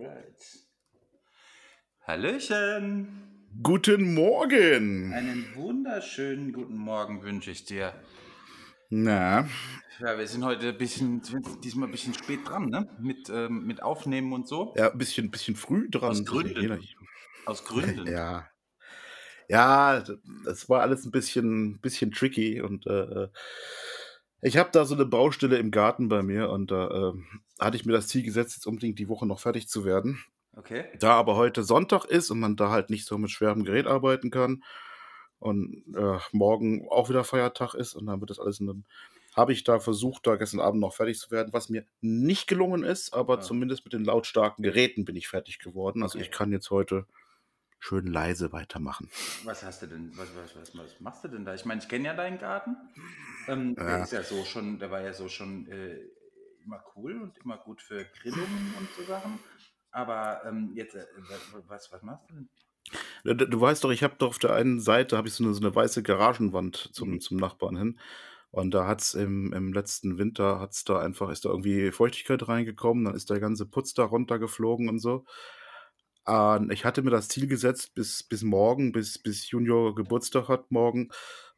Alright. Hallöchen. Guten Morgen. Einen wunderschönen guten Morgen wünsche ich dir. Na, Ja, wir sind heute ein bisschen, diesmal ein bisschen spät dran, ne? Mit, ähm, mit Aufnehmen und so. ja, ein bisschen, bisschen früh dran. Aus Gründen. Aus Gründen. Ja. Ja, das war alles ein bisschen, bisschen tricky und äh, ich habe da so eine Baustelle im Garten bei mir und da äh, hatte ich mir das Ziel gesetzt, jetzt unbedingt die Woche noch fertig zu werden. Okay. Da aber heute Sonntag ist und man da halt nicht so mit schwerem Gerät arbeiten kann und äh, morgen auch wieder Feiertag ist und dann wird das alles und dann habe ich da versucht, da gestern Abend noch fertig zu werden, was mir nicht gelungen ist, aber Ah. zumindest mit den lautstarken Geräten bin ich fertig geworden. Also Okay. ich kann jetzt heute schön leise weitermachen. Was hast du denn, was, was, was, was machst du denn da? Ich meine, ich kenne ja deinen Garten. Ähm, Der Ja. ist ja so schon, der war ja so schon äh, immer cool und immer gut für Grillungen und so Sachen. Aber ähm, jetzt, äh, was, was machst du denn? Du, du- weißt doch, ich habe doch auf der einen Seite habe ich so eine, so eine weiße Garagenwand zum, Mhm. zum Nachbarn hin. Und da hat's im, im letzten Winter hat's da einfach, ist da irgendwie Feuchtigkeit reingekommen, dann ist der ganze Putz da runtergeflogen und so. Und ich hatte mir das Ziel gesetzt, bis, bis morgen, bis, bis Junior Geburtstag hat morgen,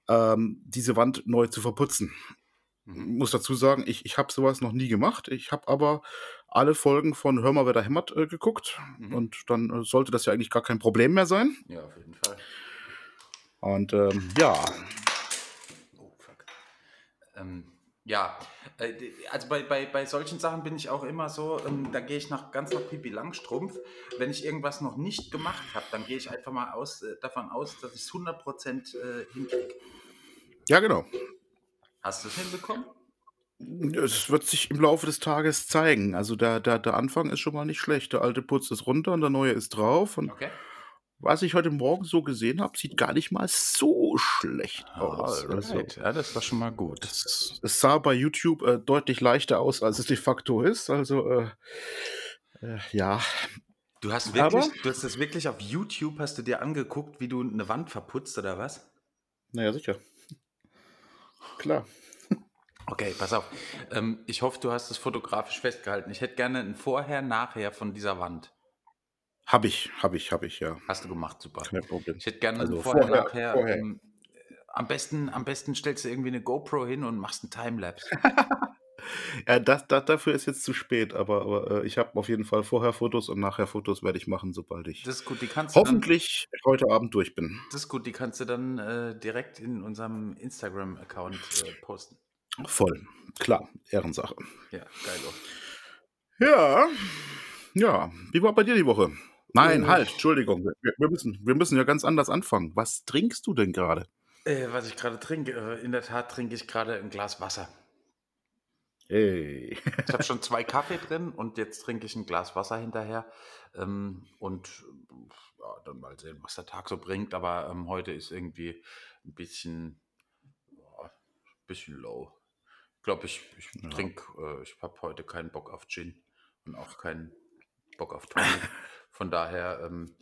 ähm, diese Wand neu zu verputzen. Mhm. Muss dazu sagen, ich, ich habe sowas noch nie gemacht. Ich habe aber alle Folgen von Hör mal, wer da hämmert äh, geguckt. Mhm. Und dann äh, sollte das ja eigentlich gar kein Problem mehr sein. Ja, auf jeden Fall. Und ähm, ja, Oh, fuck. Ähm, ja, äh, also bei, bei, bei solchen Sachen bin ich auch immer so, ähm, da gehe ich nach, ganz nach Pipi Langstrumpf. Wenn ich irgendwas noch nicht gemacht habe, dann gehe ich einfach mal aus, äh, davon aus, dass ich es 100% äh, hinkriege. ja genau. Hast du es hinbekommen? Es wird sich im Laufe des Tages zeigen. Also der, der, der Anfang ist schon mal nicht schlecht. Der alte Putz ist runter und der neue ist drauf. Und Okay. Was ich heute Morgen so gesehen habe, sieht gar nicht mal so schlecht aus. Also, Alright. Ja, das war schon mal gut. es, es sah bei YouTube äh, deutlich leichter aus, als es de facto ist. Also äh, äh, ja, Du hast Aber- wirklich, du hast das wirklich auf YouTube, hast du dir angeguckt, wie du eine Wand verputzt oder was? naja, sicher. Klar. Okay, pass auf. Ähm, ich hoffe, du hast es fotografisch festgehalten. Ich hätte gerne ein Vorher-Nachher von dieser Wand. Habe ich, habe ich, habe ich, ja. Hast du gemacht, super. Kein Problem. Ich hätte gerne Also Vorher, vorher- Nachher. vorher. Ähm, am, besten, am besten stellst du irgendwie eine GoPro hin und machst einen Timelapse. Ja, das, das, dafür ist jetzt zu spät, aber, aber äh, ich habe auf jeden Fall vorher Fotos und nachher Fotos werde ich machen, sobald ich Das ist gut, die kannst du dann, hoffentlich heute Abend durch bin. das ist gut, die kannst du dann äh, direkt in unserem Instagram-Account äh, posten. Voll. Klar, Ehrensache. Ja, geil. auch. Ja, ja. Wie war bei dir die Woche? Nein, Äh. halt, Entschuldigung. Wir, wir, müssen, wir müssen ja ganz anders anfangen. Was trinkst du denn gerade? Äh, was ich gerade trinke, äh, in der Tat trinke ich gerade ein Glas Wasser. Hey. Ich habe schon zwei Kaffee drin und jetzt trinke ich ein Glas Wasser hinterher. Ähm, und ja, dann mal sehen, was der Tag so bringt. Aber ähm, heute ist irgendwie ein bisschen, ja, bisschen low. Ich glaube, ich, ich Ja. trinke, äh, ich habe heute keinen Bock auf Gin und auch keinen Bock auf Tonic. Von daher ähm,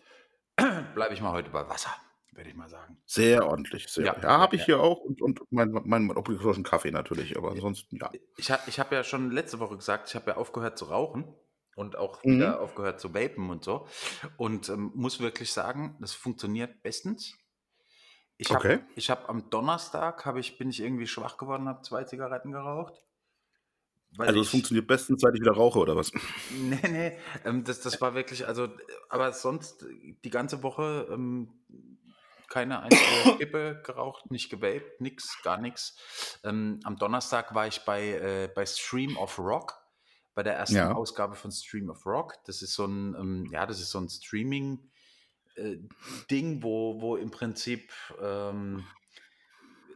bleibe ich mal heute bei Wasser, würde ich mal sagen. Sehr ordentlich. Sehr. Ja, Ja, habe ich ja. hier auch und, und mein, mein, mein obligatorischen Kaffee natürlich, aber ansonsten ja. Ich, ich habe ja schon letzte Woche gesagt, ich habe ja aufgehört zu rauchen und auch Mhm. wieder aufgehört zu vapen und so. Und ähm, muss wirklich sagen, das funktioniert bestens. Ich habe Okay. hab am Donnerstag hab ich, bin ich irgendwie schwach geworden, habe zwei Zigaretten geraucht. Weil Also es funktioniert bestens, seit ich wieder rauche, oder was? Nee, nee, ähm, das, das war wirklich, also, aber sonst die ganze Woche ähm, keine einzige Kippe geraucht, nicht gewaped, nix, gar nichts. Ähm, am Donnerstag war ich bei, äh, bei Stream of Rock, bei der ersten Ja. Ausgabe von Stream of Rock. Das ist so ein, ähm, ja, das ist so ein Streaming- äh, Ding, wo, wo im Prinzip ähm,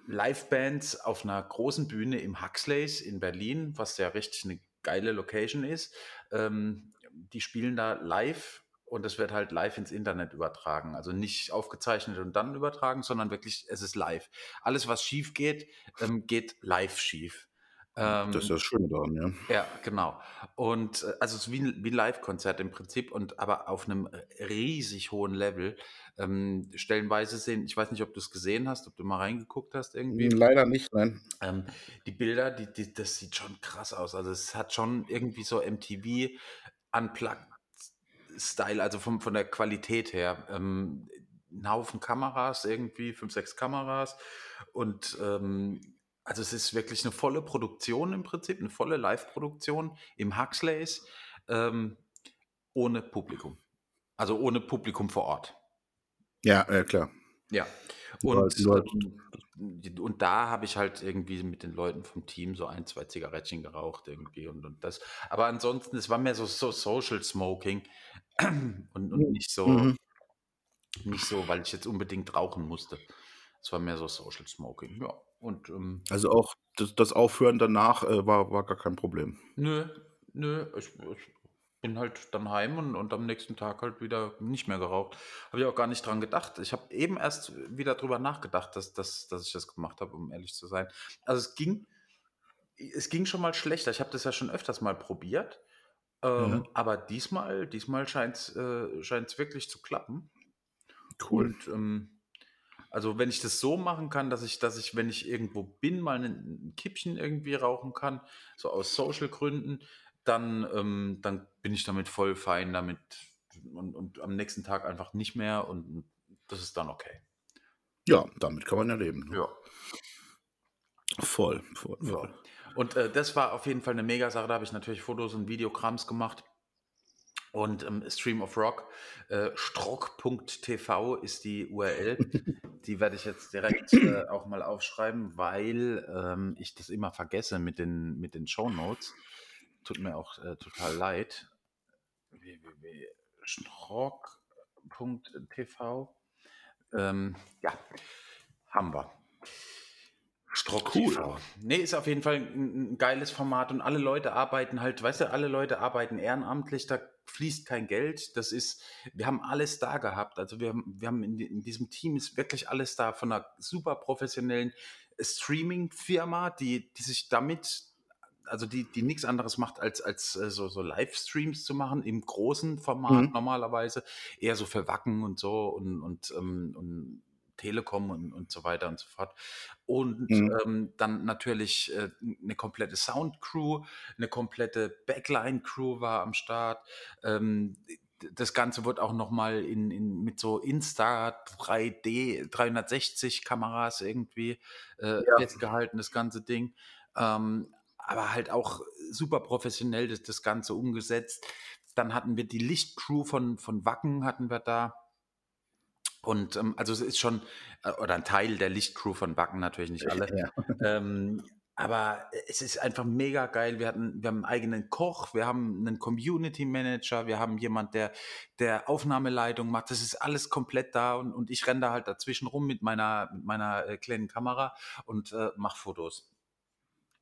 Livebands auf einer großen Bühne im Huxleys in Berlin, was ja richtig eine geile Location ist, ähm, die spielen da live und es wird halt live ins Internet übertragen. Also nicht aufgezeichnet und dann übertragen, sondern wirklich, es ist live. Alles, was schief geht, ähm, geht live schief. Ähm, Das ist ja das Schöne daran, ja. ja, genau. Und äh, also es ist wie ein, wie ein Live-Konzert im Prinzip und aber auf einem riesig hohen Level. Ähm, stellenweise sehen, ich weiß nicht, ob du es gesehen hast, ob du mal reingeguckt hast irgendwie. Leider nicht, nein. Ähm, die Bilder, die, die, das sieht schon krass aus. Also es hat schon irgendwie so MTV unplugged Style, also vom, von der Qualität her. Ähm, ein Haufen Kameras irgendwie, fünf, sechs Kameras. Und ähm, also es ist wirklich eine volle Produktion im Prinzip, eine volle Live-Produktion im Huxleys ähm, ohne Publikum. Also ohne Publikum vor Ort. Ja, ja klar. Ja. Und, ähm, und da habe ich halt irgendwie mit den Leuten vom Team so ein, zwei Zigarettchen geraucht irgendwie und, und das. Aber ansonsten, es war mehr so, so Social Smoking und, und nicht so, mhm. nicht so, weil ich jetzt unbedingt rauchen musste. Es war mehr so Social Smoking, ja. Und, ähm, also auch das, das Aufhören danach äh, war, war gar kein Problem. Nö, nö. Ich, ich bin halt dann heim und, und am nächsten Tag halt wieder nicht mehr geraucht. Habe ich auch gar nicht dran gedacht. Ich habe eben erst wieder drüber nachgedacht, dass, dass, dass ich das gemacht habe, um ehrlich zu sein. Also es ging, es ging schon mal schlechter. Ich habe das ja schon öfters mal probiert. Ähm, ja. Aber diesmal, diesmal scheint es äh, wirklich zu klappen. Cool. Und ähm, also wenn ich das so machen kann, dass ich, dass ich, wenn ich irgendwo bin, mal ein, ein Kippchen irgendwie rauchen kann, so aus Social-Gründen, dann, ähm, dann bin ich damit voll fein damit und, und am nächsten Tag einfach nicht mehr und das ist dann okay. Ja, damit kann man ja leben. Ne? Ja. Voll, voll, voll. Ja. Und äh, das war auf jeden Fall eine Mega-Sache. Da habe ich natürlich Fotos und Videogramms gemacht. Und ähm, Stream of Rock, äh, strock.tv ist die URL. die werde ich jetzt direkt äh, auch mal aufschreiben, weil ähm, ich das immer vergesse mit den, mit den Show Notes. Tut mir auch äh, total leid. www.strock.tv. Ähm, ja, haben wir. Strock cool. TV. Nee, ist auf jeden Fall ein, ein, geiles Format und alle Leute arbeiten halt, weißt du, alle Leute arbeiten ehrenamtlich, da fließt kein Geld. Das ist, wir haben alles da gehabt. Also wir, wir haben in, in diesem Team ist wirklich alles da von einer super professionellen Streaming-Firma, die, die sich damit also die, die nichts anderes macht, als, als äh, so, so Livestreams zu machen, im großen Format mhm. normalerweise, eher so für Wacken und so und, und, ähm, und Telekom und, und so weiter und so fort. Und mhm. ähm, dann natürlich äh, eine komplette Soundcrew, eine komplette Backline-Crew war am Start. Ähm, das Ganze wird auch nochmal in, in, mit so Insta 3D 360 Kameras irgendwie äh, ja. festgehalten, das ganze Ding. Ähm, aber halt auch super professionell das, das Ganze umgesetzt. Dann hatten wir die Lichtcrew von, von Wacken hatten wir da. Und ähm, also es ist schon, äh, oder ein Teil der Lichtcrew von Wacken, natürlich nicht alle. Ja. Ähm, aber es ist einfach mega geil. Wir hatten, wir haben einen eigenen Koch, wir haben einen Community Manager, wir haben jemand, der, der Aufnahmeleitung macht. Das ist alles komplett da und, und ich renne da halt dazwischen rum mit meiner, mit meiner äh, kleinen Kamera und äh, mache Fotos.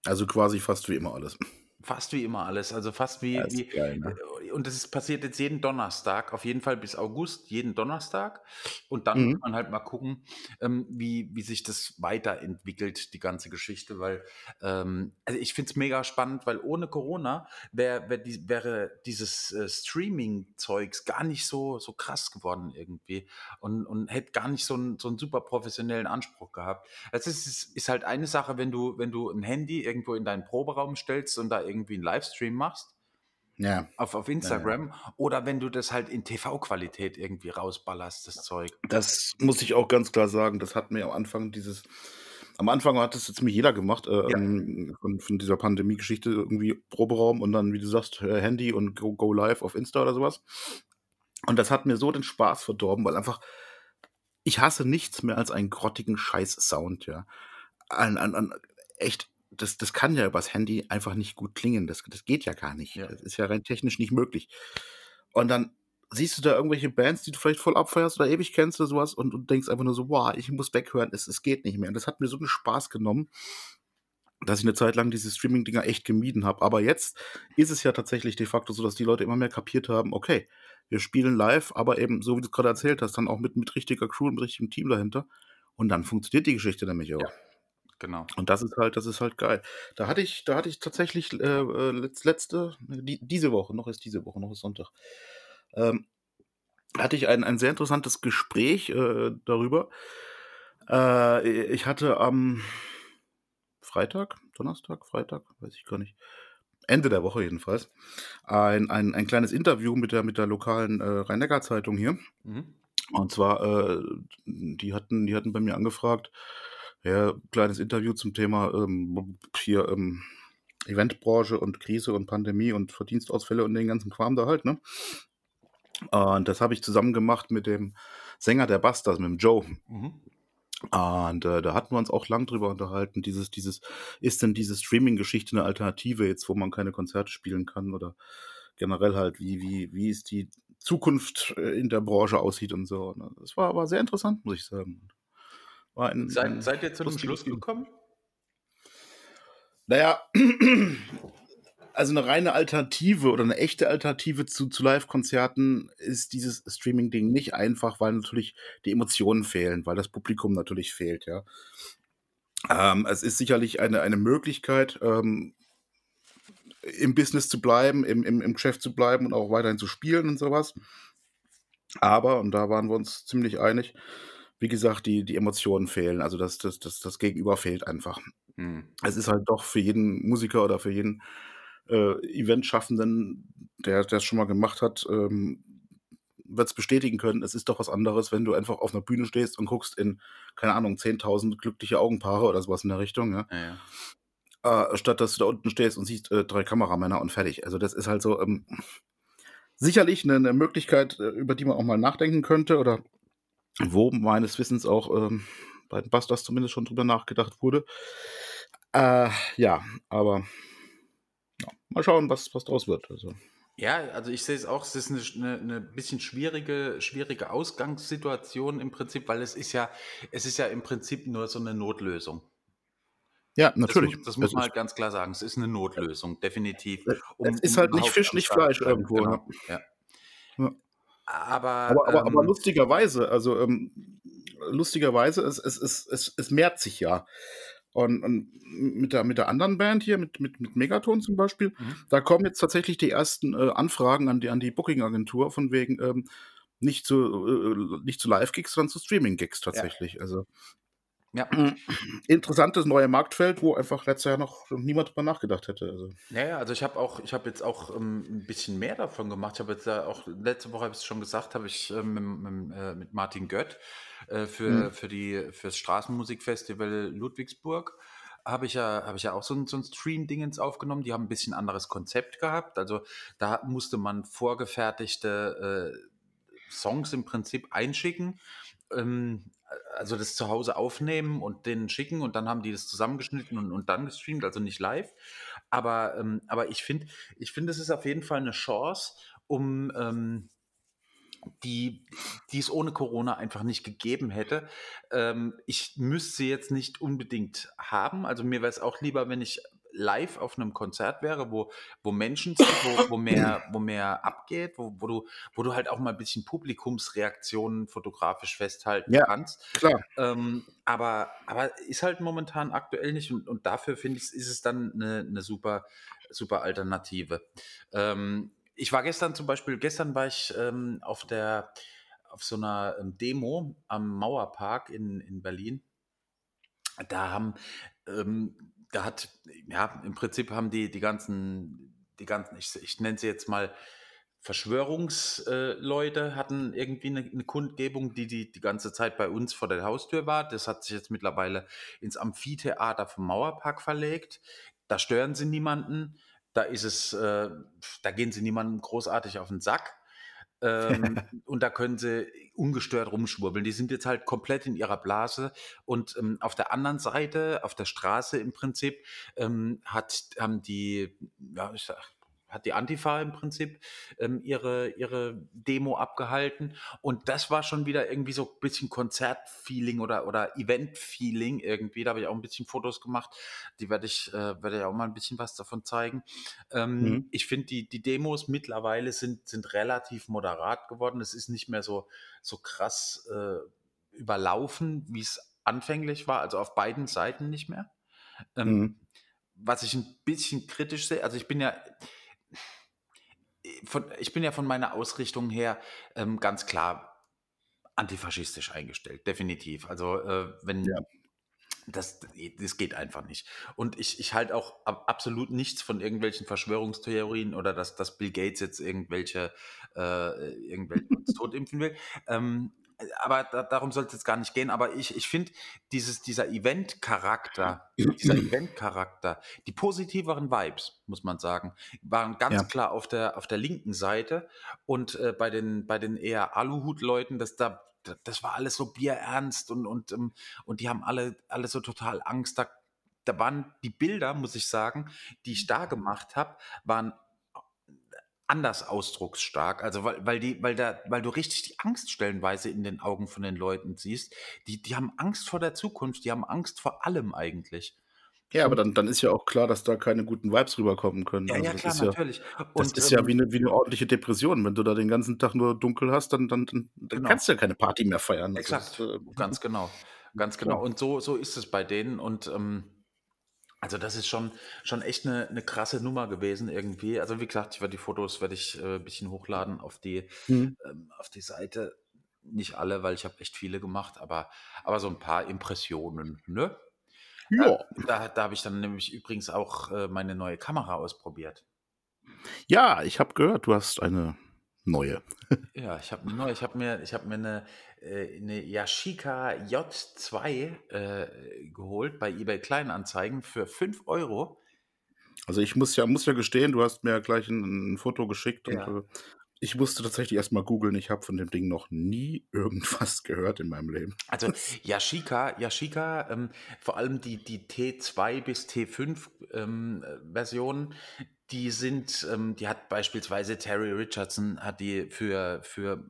Also quasi fast wie immer alles. Fast wie immer alles, also fast wie, wie geil, ne? Äh, und das passiert jetzt jeden Donnerstag, auf jeden Fall bis August, jeden Donnerstag. Und dann mhm. muss man halt mal gucken, ähm, wie, wie sich das weiterentwickelt, die ganze Geschichte, weil ähm, also ich finde es mega spannend, weil ohne Corona wär, wär die, wäre dieses äh, Streaming-Zeugs gar nicht so, so krass geworden irgendwie und, und hätte gar nicht so einen, so einen super professionellen Anspruch gehabt. Also es ist, ist halt eine Sache, wenn du, wenn du ein Handy irgendwo in deinen Proberaum stellst und da irgendwie einen Livestream machst ja. Auf, auf Instagram. Ja. Oder wenn du das halt in TV-Qualität irgendwie rausballerst, das Zeug. Das muss ich auch ganz klar sagen. Das hat mir am Anfang dieses. Am Anfang hat das jetzt ziemlich jeder gemacht, äh, ja. Ähm, von, von, dieser Pandemie-Geschichte, irgendwie Proberaum und dann, wie du sagst, äh, Handy und go, go live auf Insta oder sowas. Und das hat mir so den Spaß verdorben, weil einfach, ich hasse nichts mehr als einen grottigen Scheiß-Sound, ja. An, an, an echt das, das kann ja übers Handy einfach nicht gut klingen. Das, das geht ja gar nicht. Ja. Das ist ja rein technisch nicht möglich. Und dann siehst du da irgendwelche Bands, die du vielleicht voll abfeierst oder ewig kennst oder sowas und, und denkst einfach nur so, wow, ich muss weghören, es, es geht nicht mehr. Und das hat mir so einen Spaß genommen, dass ich eine Zeit lang diese Streaming-Dinger echt gemieden habe. Aber jetzt ist es ja tatsächlich de facto so, dass die Leute immer mehr kapiert haben, okay, wir spielen live, aber eben, so wie du es gerade erzählt hast, dann auch mit, mit richtiger Crew und mit richtigem Team dahinter. Und dann funktioniert die Geschichte nämlich auch. Ja. Genau. Und das ist halt, das ist halt geil. Da hatte ich, da hatte ich tatsächlich äh, äh letzte, die, diese Woche, noch ist diese Woche, noch ist Sonntag, ähm, hatte ich ein, ein sehr interessantes Gespräch äh, darüber. Äh, ich hatte am Freitag, Donnerstag, Freitag, weiß ich gar nicht, Ende der Woche jedenfalls, ein, ein, ein kleines Interview mit der, mit der lokalen äh, Rhein-Neckar-Zeitung hier. Mhm. Und zwar, äh, die, hatten, die hatten bei mir angefragt, ja, kleines Interview zum Thema ähm, hier ähm, Eventbranche und Krise und Pandemie und Verdienstausfälle und den ganzen Kram da halt, ne? Und das habe ich zusammen gemacht mit dem Sänger der Bastards, mit dem Joe. Mhm. Und äh, da hatten wir uns auch lang drüber unterhalten. Dieses, dieses, ist denn diese Streaming-Geschichte eine Alternative jetzt, wo man keine Konzerte spielen kann oder generell halt, wie, wie, wie ist die Zukunft äh, in der Branche aussieht und so. Das war, war sehr interessant, muss ich sagen. War ein, seid, ein seid ihr zu einem Schluss gekommen? Naja, also eine reine Alternative oder eine echte Alternative zu, zu Live-Konzerten ist dieses Streaming-Ding nicht einfach, weil natürlich die Emotionen fehlen, weil das Publikum natürlich fehlt, ja. Ähm, es ist sicherlich eine, eine Möglichkeit, ähm, im Business zu bleiben, im, im, im Geschäft zu bleiben und auch weiterhin zu spielen und sowas. Aber, und da waren wir uns ziemlich einig, wie gesagt, die, die Emotionen fehlen. Also das, das, das, das Gegenüber fehlt einfach. Hm. Es ist halt doch für jeden Musiker oder für jeden äh, Event-Schaffenden, der das schon mal gemacht hat, ähm, wird es bestätigen können, es ist doch was anderes, wenn du einfach auf einer Bühne stehst und guckst in, keine Ahnung, 10.000 glückliche Augenpaare oder sowas in der Richtung, ja. ja, ja. Äh, statt dass du da unten stehst und siehst äh, drei Kameramänner und fertig. Also das ist halt so ähm, sicherlich eine, eine, Möglichkeit, äh, über die man auch mal nachdenken könnte oder wo meines Wissens auch ähm, bei den Bastards zumindest schon drüber nachgedacht wurde. Äh, ja, aber mal schauen, was, was draus wird. Also. Ja, also ich sehe es auch, es ist eine, eine, bisschen schwierige, schwierige Ausgangssituation im Prinzip, weil es ist ja, es ist ja im Prinzip nur so eine Notlösung. Ja, natürlich. Das, das muss man halt ganz klar sagen. Es ist eine Notlösung, definitiv. Um, es ist halt nicht Fisch, nicht Fleisch irgendwo. Genau. Ja. ja. Aber, aber, aber, ähm, aber, lustigerweise, also ähm, lustigerweise, es, es, es, es, es mehrt sich ja. Und, und, mit, der, mit der anderen Band hier, mit, mit, mit Megaton zum Beispiel, mhm. da kommen jetzt tatsächlich die ersten äh, Anfragen an die, an die Booking-Agentur von wegen ähm, nicht zu, äh, nicht zu Live-Gigs, sondern zu Streaming-Gigs tatsächlich. Ja. Also ja. Interessantes neue Marktfeld, wo einfach letztes Jahr noch niemand drüber nachgedacht hätte. Also. Ja, ja, also ich habe auch, ich habe jetzt auch ähm, ein bisschen mehr davon gemacht. Ich habe jetzt ja auch, letzte Woche habe ich es schon gesagt, habe ich äh, mit, mit, äh, mit, Martin Gött äh, für, mhm. für die, fürs Straßenmusikfestival Ludwigsburg habe ich ja, habe ich ja auch so ein, so ein Stream-Dingens aufgenommen. Die haben ein bisschen anderes Konzept gehabt. Also da musste man vorgefertigte äh, Songs im Prinzip einschicken. Ähm, also das zu Hause aufnehmen und denen schicken und dann haben die das zusammengeschnitten und, und dann gestreamt, also nicht live. Aber, ähm, aber ich finde, ich finde, es ist auf jeden Fall eine Chance, um ähm, die, die es ohne Corona einfach nicht gegeben hätte. Ähm, ich müsste sie jetzt nicht unbedingt haben. Also mir wäre es auch lieber, wenn ich live auf einem Konzert wäre, wo, wo Menschen sind, wo, wo, mehr, wo mehr abgeht, wo, wo, du, wo du halt auch mal ein bisschen Publikumsreaktionen fotografisch festhalten ja, kannst. Klar. Ähm, aber, aber ist halt momentan aktuell nicht und, und dafür finde ich, ist es dann eine, eine super, super Alternative. Ähm, ich war gestern zum Beispiel, gestern war ich ähm, auf der auf so einer ähm, Demo am Mauerpark in, in Berlin. Da haben ähm, da hat, ja, im Prinzip haben die, die ganzen, die ganzen, ich, ich nenne sie jetzt mal Verschwörungsleute, hatten irgendwie eine, eine, Kundgebung, die, die die ganze Zeit bei uns vor der Haustür war. Das hat sich jetzt mittlerweile ins Amphitheater vom Mauerpark verlegt. Da stören sie niemanden. Da ist es, äh, da gehen sie niemandem großartig auf den Sack. Ähm, und da können sie ungestört rumschwurbeln. Die sind jetzt halt komplett in ihrer Blase. Und ähm, auf der anderen Seite, auf der Straße im Prinzip, ähm, hat, haben die, ja, ich sag, hat die Antifa im Prinzip ähm, ihre, ihre Demo abgehalten. Und das war schon wieder irgendwie so ein bisschen Konzertfeeling oder, oder Event-Feeling irgendwie. Da habe ich auch ein bisschen Fotos gemacht. Die werde ich, äh, werde ja auch mal ein bisschen was davon zeigen. Ähm, mhm. Ich finde, die, die Demos mittlerweile sind, sind relativ moderat geworden. Es ist nicht mehr so, so krass äh, überlaufen, wie es anfänglich war. Also auf beiden Seiten nicht mehr. Ähm, mhm. Was ich ein bisschen kritisch sehe, also ich bin ja, von, ich bin ja von meiner Ausrichtung her ähm, ganz klar antifaschistisch eingestellt, definitiv. Also äh, wenn, ja. Das, das geht einfach nicht. Und ich, ich halte auch absolut nichts von irgendwelchen Verschwörungstheorien oder dass, dass Bill Gates jetzt irgendwelche, äh, irgendwelche uns tot impfen will. Ähm, aber da, darum soll es jetzt gar nicht gehen. Aber ich, ich finde, dieser Event-Charakter, dieser Event-Charakter, die positiveren Vibes, muss man sagen, waren ganz ja. klar auf der, auf der linken Seite. Und äh, bei, den, bei den eher Aluhut-Leuten, dass da das war alles so bierernst und, und, ähm, und die haben alle, alle so total Angst. Da, da waren die Bilder, muss ich sagen, die ich da gemacht habe, waren anders ausdrucksstark. Also weil, weil die, weil da, weil du richtig die Angst stellenweise in den Augen von den Leuten siehst. Die, die haben Angst vor der Zukunft, die haben Angst vor allem eigentlich. Ja, aber dann, dann ist ja auch klar, dass da keine guten Vibes rüberkommen können. Ja, also ja, klar, ist natürlich. Ja, das und, ist ja ähm wie eine, wie eine ordentliche Depression. Wenn du da den ganzen Tag nur dunkel hast, dann, dann, dann, genau. kannst du ja keine Party mehr feiern. Exakt, ist, äh, ganz genau. Ganz genau. Und so, so ist es bei denen. Und ähm, also das ist schon, schon echt eine, eine krasse Nummer gewesen irgendwie. Also wie gesagt, ich werde die Fotos werde ich äh, ein bisschen hochladen auf die, mhm. ähm, auf die Seite. Nicht alle, weil ich habe echt viele gemacht, aber, aber so ein paar Impressionen. Ne? Ja. Da, da habe ich dann nämlich übrigens auch äh, meine neue Kamera ausprobiert. Ja, ich habe gehört, du hast eine neue. ja, ich habe neue. Ich habe mir, ich hab mir eine, äh, eine Yashica J2 äh, geholt bei eBay Kleinanzeigen für 5 Euro. Also ich muss ja, muss ja gestehen, du hast mir gleich ein, ein Foto geschickt ja. und äh, ich musste tatsächlich erstmal googeln. Ich habe von dem Ding noch nie irgendwas gehört in meinem Leben. Also Yashica, Yashica, ähm, vor allem die, die T2 bis T5 ähm, Versionen, die sind, ähm, die hat beispielsweise Terry Richardson, hat die für, für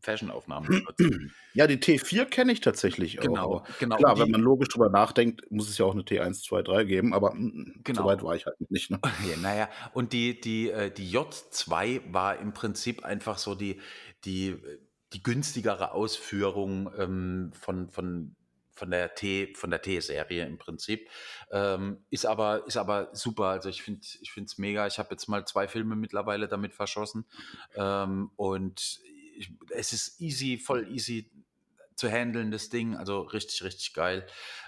Fashion-Aufnahmen benutzt. Ja, die T4 kenne ich tatsächlich genau, auch. Genau, Klar, die, wenn man logisch drüber nachdenkt, muss es ja auch eine T1, 2, 3 geben, aber mm, mm, genau. so weit war ich halt nicht. Ne? Ja, naja, und die, die, äh, die J2 war im Prinzip einfach so die, die, die günstigere Ausführung ähm, von, von von der T, von der T-Serie im Prinzip. Ähm, ist aber, ist aber super. Also ich finde, ich finde es mega. Ich habe jetzt mal zwei Filme mittlerweile damit verschossen. Ähm, und ich, es ist easy, voll easy zu handeln, das Ding. Also richtig, richtig geil.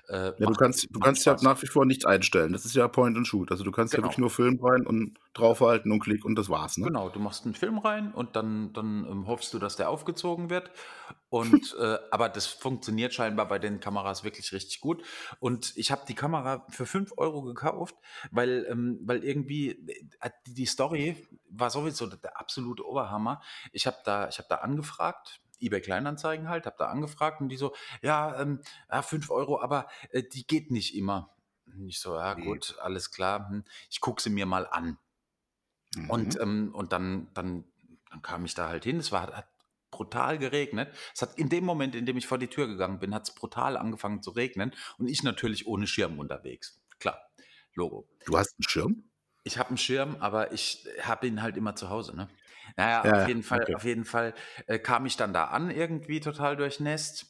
Äh, ja, du kannst, du kannst ja nach wie vor nichts einstellen. Das ist ja Point and Shoot. Also du kannst genau. ja wirklich nur Film rein und draufhalten und klick und das war's. Ne? Genau, du machst einen Film rein und dann, dann ähm, hoffst du, dass der aufgezogen wird. Und äh, aber das funktioniert scheinbar bei den Kameras wirklich richtig gut. Und ich habe die Kamera für 5 Euro gekauft, weil, ähm, weil irgendwie äh, die Story war sowieso der absolute Oberhammer. Ich habe da, ich habe da angefragt eBay Kleinanzeigen halt, habe da angefragt und die so, ja, ähm, ja 5 Euro, aber äh, die geht nicht immer. Und ich so, ja gut, alles klar, hm, ich gucke sie mir mal an. Mhm. Und, ähm, und dann, dann, dann kam ich da halt hin, es war, hat brutal geregnet. Es hat in dem Moment, in dem ich vor die Tür gegangen bin, hat es brutal angefangen zu regnen und ich natürlich ohne Schirm unterwegs. Klar, Logo. Du hast einen Schirm? Ich habe einen Schirm, aber ich habe ihn halt immer zu Hause, ne? Naja, ja, auf jeden Fall, okay. auf jeden Fall äh, kam ich dann da an, irgendwie total durchnässt.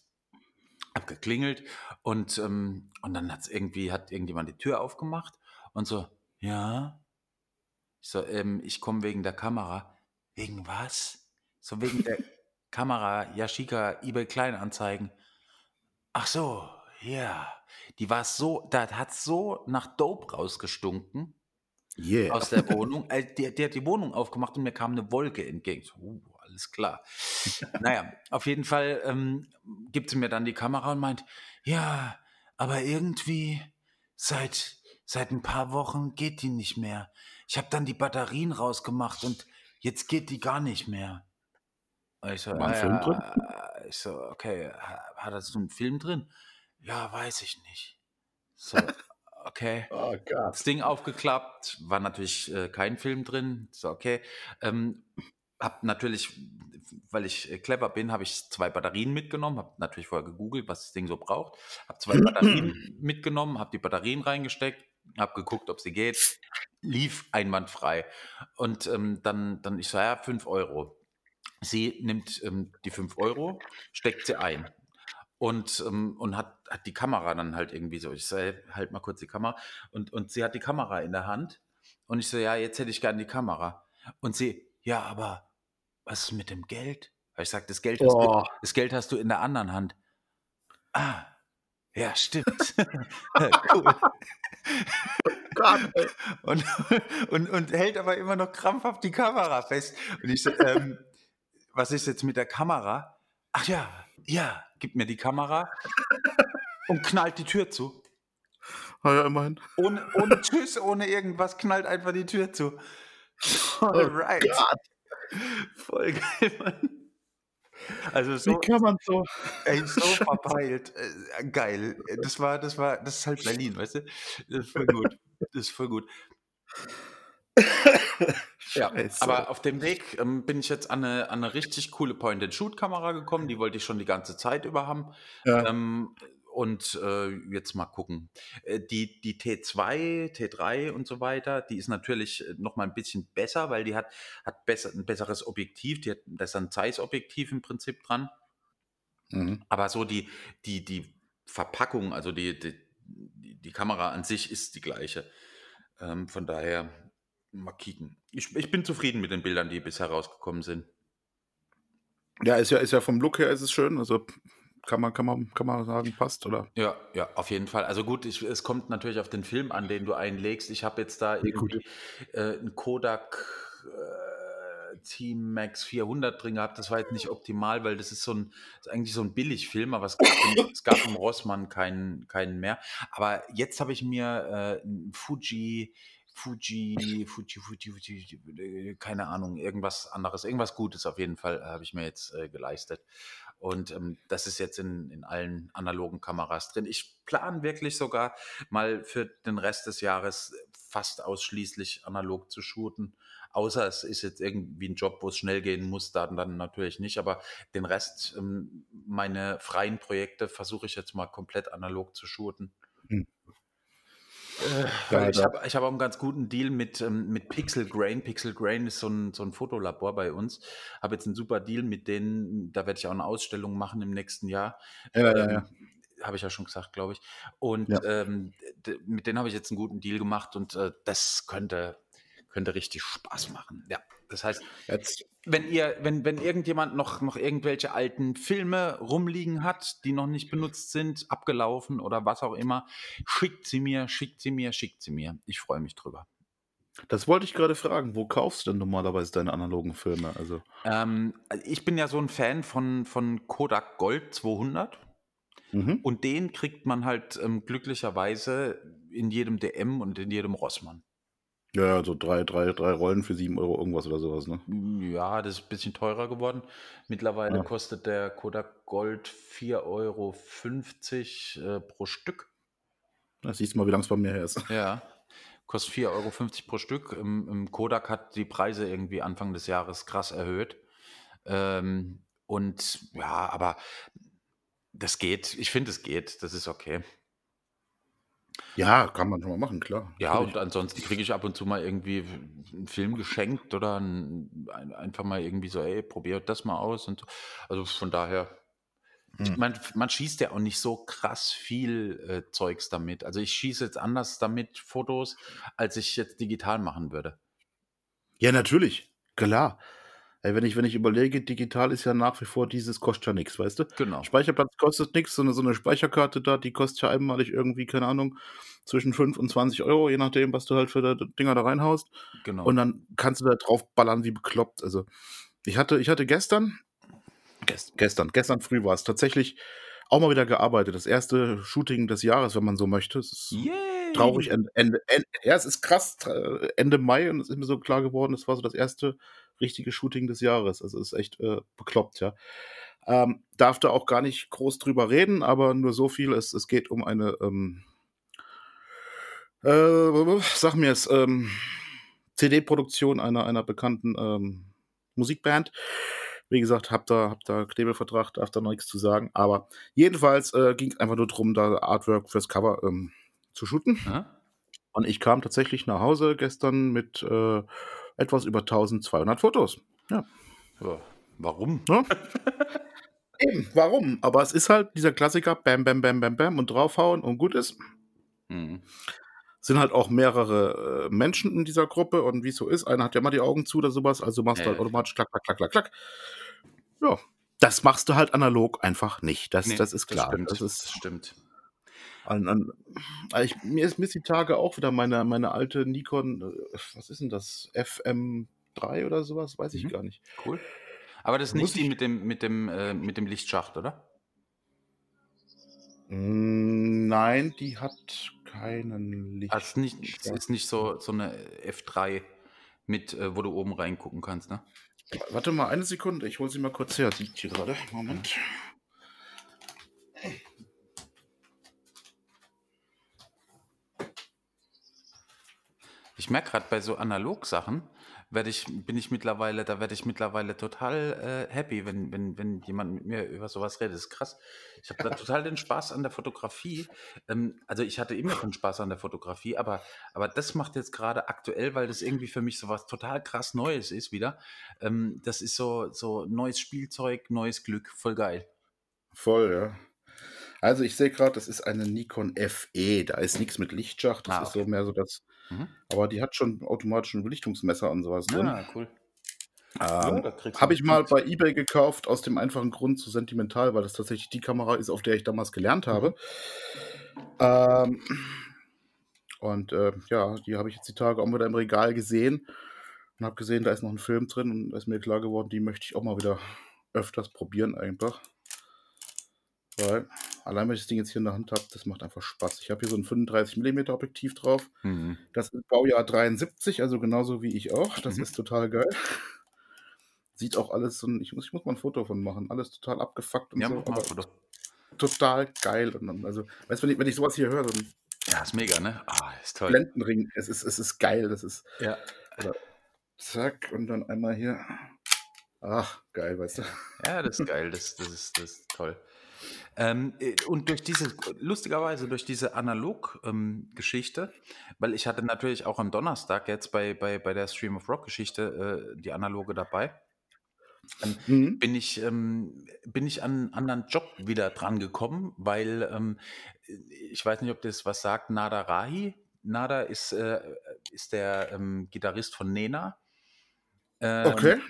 Hab geklingelt und, ähm, und dann hat's irgendwie, hat irgendjemand die Tür aufgemacht und so, ja. Ich so, ähm, ich komme wegen der Kamera. Wegen was? So wegen der Kamera Yashica eBay Kleinanzeigen. Ach so, ja. Die war so, da hat so nach Dope rausgestunken. Yeah. aus der Wohnung. Äh, der, der, hat die Wohnung aufgemacht und mir kam eine Wolke entgegen. So, uh, alles klar. naja, auf jeden Fall ähm, gibt sie mir dann die Kamera und meint, ja, aber irgendwie seit, seit ein paar Wochen geht die nicht mehr. Ich habe dann die Batterien rausgemacht und jetzt geht die gar nicht mehr. Ich so, War ein ah, Film drin? Ich so, okay, hat er so einen Film drin? Ja, weiß ich nicht. So, Okay. Oh Gott. Das Ding aufgeklappt, war natürlich äh, kein Film drin. So, okay. Ähm, hab natürlich, weil ich äh, clever bin, habe ich zwei Batterien mitgenommen, habe natürlich vorher gegoogelt, was das Ding so braucht, habe zwei Batterien mitgenommen, habe die Batterien reingesteckt, habe geguckt, ob sie geht, lief einwandfrei. Und ähm, dann, dann ich so, ja, 5 Euro. Sie nimmt ähm, die 5 Euro, steckt sie ein und, ähm, und hat, hat die Kamera dann halt irgendwie so. Ich sage, halt mal kurz die Kamera. Und, und sie hat die Kamera in der Hand. Und ich so, ja, jetzt hätte ich gerne die Kamera. Und sie, ja, aber was ist mit dem Geld? Ich sage, das, Geld hast du, das Geld hast du in der anderen Hand. Ah, Ja, stimmt. cool. Und, und, und hält aber immer noch krampfhaft die Kamera fest. Und ich so, ähm, was ist jetzt mit der Kamera? Ach ja, ja, gib mir die Kamera und knallt die Tür zu. Ah ja, immerhin. Ohne, ohne Tschüss, ohne irgendwas, knallt einfach die Tür zu. Alright. Gott, Voll geil, Mann. Also wie so, kann man so? ey, so verpeilt. Äh, geil. Das war, das war, das ist halt Berlin, weißt du? Das ist voll gut. Das ist voll gut. Ja, aber auf dem Weg ähm, bin ich jetzt an eine, an eine richtig coole Point-and-Shoot-Kamera gekommen. Die wollte ich schon die ganze Zeit über haben. Ja. Ähm, und äh, jetzt mal gucken. Äh, die, die T2, T3 und so weiter, die ist natürlich äh, noch mal ein bisschen besser, weil die hat, hat besser, ein besseres Objektiv. Die hat, da ist ein Zeiss-Objektiv im Prinzip dran. Mhm. Aber so die, die, die Verpackung, also die, die, die die Kamera an sich ist die gleiche. Ähm, von daher mal kicken. Ich, ich bin zufrieden mit den Bildern, die bisher rausgekommen sind. Ja, ist ja, ist ja vom Look her ist es schön. Also kann man, kann man, kann man sagen, passt, oder? Ja, ja, auf jeden Fall. Also gut, ich, es kommt natürlich auf den Film an, den du einlegst. Ich habe jetzt da irgendwie äh, einen Kodak äh, Team Max 400 drin gehabt. Das war jetzt nicht optimal, weil das ist so ein, ist eigentlich so ein Billigfilm, aber es gab, im, es gab im Rossmann keinen, keinen mehr. Aber jetzt habe ich mir äh, einen Fuji, Fuji, Fuji, Fuji, Fuji, äh, keine Ahnung, irgendwas anderes, irgendwas Gutes auf jeden Fall äh, habe ich mir jetzt äh, geleistet. Und ähm, das ist jetzt in, in allen analogen Kameras drin. Ich plane wirklich sogar mal für den Rest des Jahres fast ausschließlich analog zu shooten. Außer es ist jetzt irgendwie ein Job, wo es schnell gehen muss, dann, dann natürlich nicht. Aber den Rest, ähm, meine freien Projekte, versuche ich jetzt mal komplett analog zu shooten. Hm. Äh, ich habe ich hab auch einen ganz guten Deal mit, ähm, mit Pixel Grain. Pixel Grain ist so ein, so ein Fotolabor bei uns. Habe jetzt einen super Deal mit denen. Da werde ich auch eine Ausstellung machen im nächsten Jahr. Ja, ja, ja. Habe ich ja schon gesagt, glaube ich. Und Ja. ähm, mit denen habe ich jetzt einen guten Deal gemacht und äh, das könnte, könnte richtig Spaß machen. Ja, das heißt, Jetzt, wenn ihr, wenn, wenn irgendjemand noch, noch irgendwelche alten Filme rumliegen hat, die noch nicht benutzt sind, abgelaufen oder was auch immer, schickt sie mir, schickt sie mir, schickt sie mir. Ich freue mich drüber. das wollte ich gerade fragen. Wo kaufst du denn normalerweise deine analogen Filme? Also, Ähm, ich bin ja so ein Fan von, von Kodak Gold 200 mhm. und den kriegt man halt ähm, glücklicherweise in jedem DM und in jedem Rossmann. Ja, so drei, drei, drei Rollen für sieben Euro irgendwas oder sowas, ne? Ja, das ist ein bisschen teurer geworden. Mittlerweile Ja. kostet der Kodak Gold 4,50 Euro äh, pro Stück. Da siehst du mal, wie lange es bei mir her ist. Ja, kostet 4,50 Euro pro Stück. Im, Im Kodak hat die Preise irgendwie Anfang des Jahres krass erhöht. Ähm, und ja, aber das geht. Ich finde, es geht. Das ist okay. Ja, kann man schon mal machen, klar. Ja, natürlich. und ansonsten kriege ich ab und zu mal irgendwie einen Film geschenkt oder ein, ein, einfach mal irgendwie so, ey, probiert das mal aus. Und so. also von daher, Hm. meine, man schießt ja auch nicht so krass viel äh, Zeugs damit. Also ich schieße jetzt anders damit Fotos, als ich jetzt digital machen würde. Ja, natürlich. Klar. Ey, wenn ich, wenn ich überlege, digital ist ja nach wie vor dieses, kostet ja nichts, weißt du? Genau. Speicherplatz kostet nichts, so eine, so eine Speicherkarte da, die kostet ja einmalig irgendwie, keine Ahnung, zwischen 5 und 20 Euro, je nachdem, was du halt für die Dinger da reinhaust. Genau. Und dann kannst du da drauf ballern wie bekloppt. Also, ich hatte, ich hatte gestern, gest, gestern, gestern früh war es tatsächlich auch mal wieder gearbeitet. Das erste Shooting des Jahres, wenn man so möchte. Yay! Traurig. Ende, Ende, Ende, ja, es ist krass. Ende Mai und es ist mir so klar geworden, es war so das erste richtige Shooting des Jahres. Also, es ist echt äh, bekloppt, ja. Ähm, darf da auch gar nicht groß drüber reden, aber nur so viel. Es, es geht um eine, ähm, äh, sag mir es, ähm, CD-Produktion einer, einer bekannten ähm, Musikband. Wie gesagt, hab da, hab da Knebelvertrag, darf da noch nichts zu sagen. Aber jedenfalls äh, ging es einfach nur darum, da Artwork fürs Cover ähm, zu shooten. Aha. Und ich kam tatsächlich nach Hause gestern mit äh, etwas über 1200 Fotos. Ja, warum? Ne? Eben, warum? Aber es ist halt dieser Klassiker, bam, bam, bam, bam, bam und draufhauen und gut ist. Mhm. sind halt auch mehrere äh, Menschen in dieser Gruppe und wie es so ist, einer hat ja mal die Augen zu oder sowas, also machst Ja, du halt ja. automatisch klack, klack, klack, klack, klack. Ja, das machst du halt analog einfach nicht. Das, Nee, das ist klar. stimmt. Das ist, das stimmt. An an ah, ich mir ist mir ist die Tage auch wieder meine meine alte Nikon, äh, was ist denn das? FM3 oder so was? Weiß ich Mhm. gar nicht. Cool. Aber das ist nicht die mit dem mit dem, äh mit dem Lichtschacht, oder? Hm, nein, die hat keinen Ah, ist nicht es Lichtschacht. ist nicht so so 'ne F3 mit, äh wo du oben reingucken kannst, ne? Warte mal eine Sekunde, ich hole sie mal kurz her. Liegt hier grade. Ja. Ich merke grad bei so Analogsachen werde ich bin ich mittlerweile da werde ich mittlerweile total, äh, happy, wenn wenn wenn jemand mit mir über so was redet. Das ist krass. Ich habe da total den Spaß an der Fotografie. Ähm, also, ich hatte immer schon Spaß an der Fotografie, aber aber das macht jetzt grade aktuell, weil das irgendwie für mich so was total krass Neues ist wieder. Ähm, das ist so so neues Spielzeug, neues Glück, voll geil. Voll, ja. Also, ich sehe grad, das ist eine Nikon FE, da ist nix mit Lichtschacht, das Ah, ist so okay. mehr so das Mhm. aber die hat schon automatischen Belichtungsmesser und so was drin. Ah, cool. Ja, Ähm, du habe ich mal bei eBay gekauft aus dem einfachen Grund zu sentimental, weil das tatsächlich die Kamera ist, auf der ich damals gelernt habe. Mhm. Ähm, und, äh, ja, die habe ich jetzt die Tage auch wieder im Regal gesehen und habe gesehen, da ist noch 'n Film drin und ist mir klar geworden, die möchte ich auch mal wieder öfters probieren einfach. Weil allein, wenn ich das Ding jetzt hier in der Hand habe, das macht einfach Spaß. Ich habe hier so 'n 35 Millimeter Objektiv drauf. Mhm. Das ist Baujahr 73, also genauso wie ich auch. Das Mhm. ist total geil. Sieht auch alles so ich muss ich muss mal 'n Foto von machen. Alles total abgefuckt und Ja, so, total geil. Und also, weißt du, wenn ich wenn ich so was hier höre, so Ja, ist mega, ne? Ah, ist toll. Blendenring, es ist es ist geil. Das ist Ja. oder zack und dann einmal hier. Ach, geil, weißt du? Ja, das ist geil. Das das ist das ist toll. Ähm, äh, und durch diese lustigerweise durch diese Analog ähm, weil ich hatte natürlich auch am Donnerstag jetzt bei bei bei der Stream of Rock Geschichte, äh, die Analoge dabei. Ähm, Mhm. bin ich ähm, bin ich an 'n anderen Job wieder drangekommen, weil, ähm, äh, ich weiß nicht, ob das was sagt, Nader Rahi. Nader ist, äh ist der, ähm, Gitarrist von Nena. Ähm, Okay,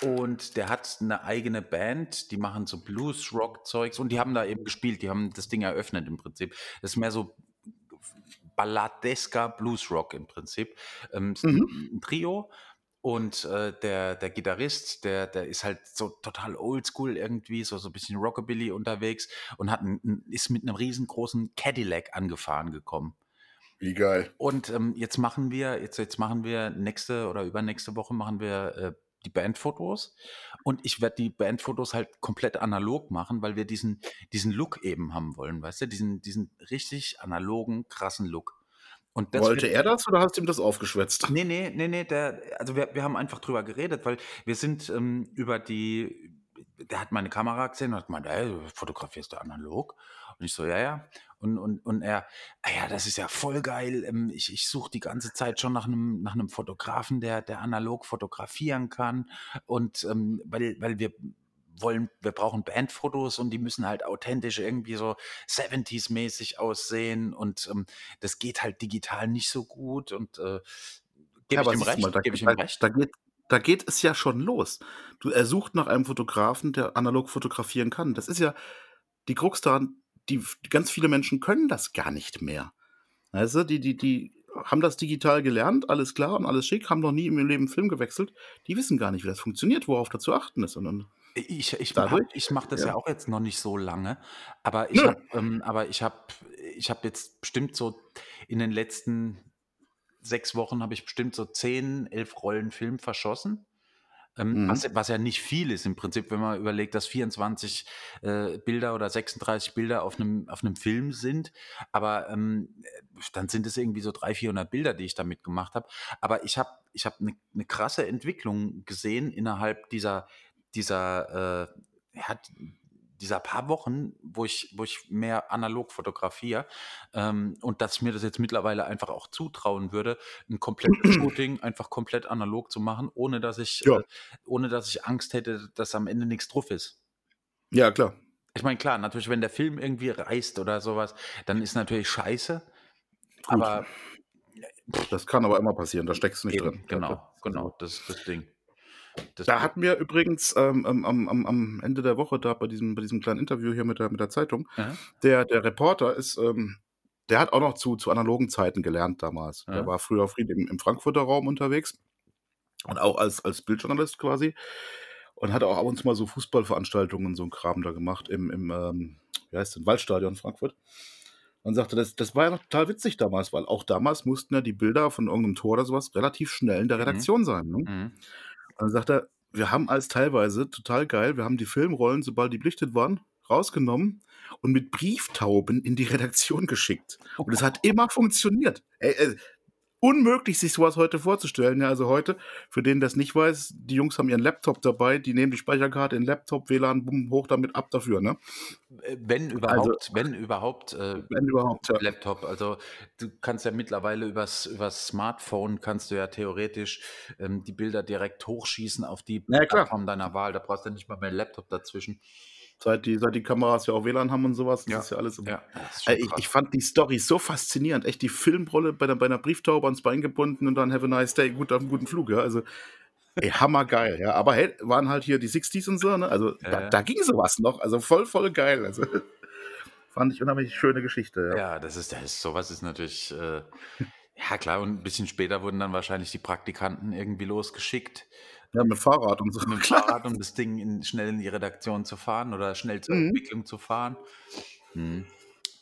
und der hat 'ne eigene Band, die machen so Blues-Rock-Zeugs und die haben da eben gespielt. Die haben das Ding eröffnet im Prinzip. Das ist mehr so balladesker Bluesrock im Prinzip. Ähm, Mhm. 'n Trio und, äh, der der Gitarrist, der der ist halt so total oldschool irgendwie, so so bisschen Rockabilly unterwegs und hat 'n 'n ist mit 'nem riesengroßen Cadillac angefahren gekommen. Wie geil. Und, ähm, jetzt machen wir jetzt jetzt machen wir nächste oder übernächste Woche machen wir, äh, die Bandfotos und ich werde die Bandfotos halt komplett analog machen, weil wir diesen diesen Look eben haben wollen, weißt du? Diesen diesen richtig analogen, krassen Look. Und Wollte wird er das oder hast du ihm das aufgeschwätzt? Ne, ne, ne, ne, der also, wir wir haben einfach drüber geredet, weil wir sind, ähm, über die der hat meine Kamera gesehen und hat gemeint: „Ey, fotografierst du analog?“ Und ich so: „Ja, ja.“ Und und und er: „Ah ja, das ist ja voll geil. Ähm, ich ich suche die ganze Zeit schon nach 'nem nach 'nem Fotografen, der der analog fotografieren kann und, ähm, weil weil wir wollen wir brauchen Bandfotos und die müssen halt authentisch irgendwie so 70s mäßig aussehen und, ähm, das geht halt digital nicht so gut“ und, äh, Ja, gebe ich aber ihm du mal, recht, da gebe ich ihm da recht. da geht da geht es ja schon los. Du er sucht nach einem Fotografen, der analog fotografieren kann. Das ist ja die Krux daran, die ganz viele Menschen können das gar nicht mehr. Weißt du, die die die haben das digital gelernt, alles klar und alles schick, haben noch nie in ihrem Leben Film gewechselt. Die wissen gar nicht, wie das funktioniert, worauf da zu achten ist, sondern I ich ich ich mache das ja. ja auch jetzt noch nicht so lange, aber ich habe ähm, aber ich habe ich habe jetzt bestimmt so in den letzten 6 Wochen habe ich bestimmt so 10, 11 Rollen Film verschossen. Ähm, was Mhm. ja was ja nicht viel ist im Prinzip, wenn man überlegt, dass 24, äh, Bilder oder 36 Bilder auf 'nem auf 'nem Film sind. Aber, ähm, äh, dann sind es irgendwie so 300, 400 Bilder, die ich damit gemacht habe. Aber ich habe ich habe 'ne 'ne krasse Entwicklung gesehen innerhalb dieser dieser, äh, ja, dieser paar Wochen, wo ich wo ich mehr analog fotografiere, ähm, und dass ich mir das jetzt mittlerweile einfach auch zutrauen würde, 'n komplettes Shooting einfach komplett analog zu machen, ohne dass ich Ja. äh, ohne dass ich Angst hätte, dass am Ende nix drauf ist. Ja, klar. Ich meine, klar, natürlich, wenn der Film irgendwie reißt oder so was, dann ist natürlich scheiße. Gut. Aber Das kann aber immer passieren, da steckst du nicht Eben, drin. Genau, genau, das ist das Ding. Das Da hat mir übrigens, ähm, am am am Ende der Woche da bei diesem bei diesem kleinen Interview hier mit der mit der Zeitung Aha. der der Reporter ist, ähm der hat auch noch zu zu analogen Zeiten gelernt damals. Der Ja. war früher viel im im Frankfurter Raum unterwegs und auch als als Bildjournalist quasi und hat auch ab und zu mal so Fußballveranstaltungen und so 'n Kram da gemacht im im, ähm, wie heißt denn, Waldstadion Frankfurt. Und sagte, das das war ja noch total witzig damals, weil auch damals mussten ja die Bilder von irgend 'nem Tor oder so was relativ schnell in der Mhm. Redaktion sein, ne? Mhm. Dann sagt er: „Wir haben alles teilweise total geil wir haben die Filmrollen, sobald die belichtet waren, rausgenommen und mit Brieftauben in die Redaktion geschickt. Und es hat immer funktioniert.“ Ey, äh, unmöglich, sich so was heute vorzustellen. Ja, also heute, für den das nicht weiß, die Jungs haben ihren Laptop dabei, die nehmen die Speicherkarte in 'n Laptop, WLAN, bumm, hoch damit, ab dafür, ne? Äh, wenn Also überhaupt wenn überhaupt, äh, Wenn überhaupt, ja. Laptop. Also, du kannst ja mittlerweile übers übers Smartphone kannst du ja theoretisch, ähm, die Bilder direkt hochschießen auf die ja. Plattform deiner Wahl. Da brauchst du nicht mal mehr 'n Laptop dazwischen. Seit die seit die Kameras ja auch WLAN haben und so was, das Ja, ist ja alles so ja, schon ich ich fand die Story so faszinierend. Echt die Filmrolle bei 'ner bei 'ner Brieftaube ans Bein gebunden und dann „Have a nice day“, gut auf 'n guten Flug, ja? Also, ey, hammergeil, ja. Aber hey, waren halt hier die 60s und so, ne? Also, Ja, da da ging so was noch. Also, voll, voll geil. Also, fand ich unheimlich schöne Geschichte, ja. Ja, das ist das ist so was ist natürlich, äh ja klar, und 'n bisschen später wurden dann wahrscheinlich die Praktikanten irgendwie losgeschickt Ja, mit Fahrrad und so, klar. Fahrrad, um das Ding in schnell in die Redaktion zu fahren oder schnell zur Mhm. Entwicklung zu fahren. Mhm.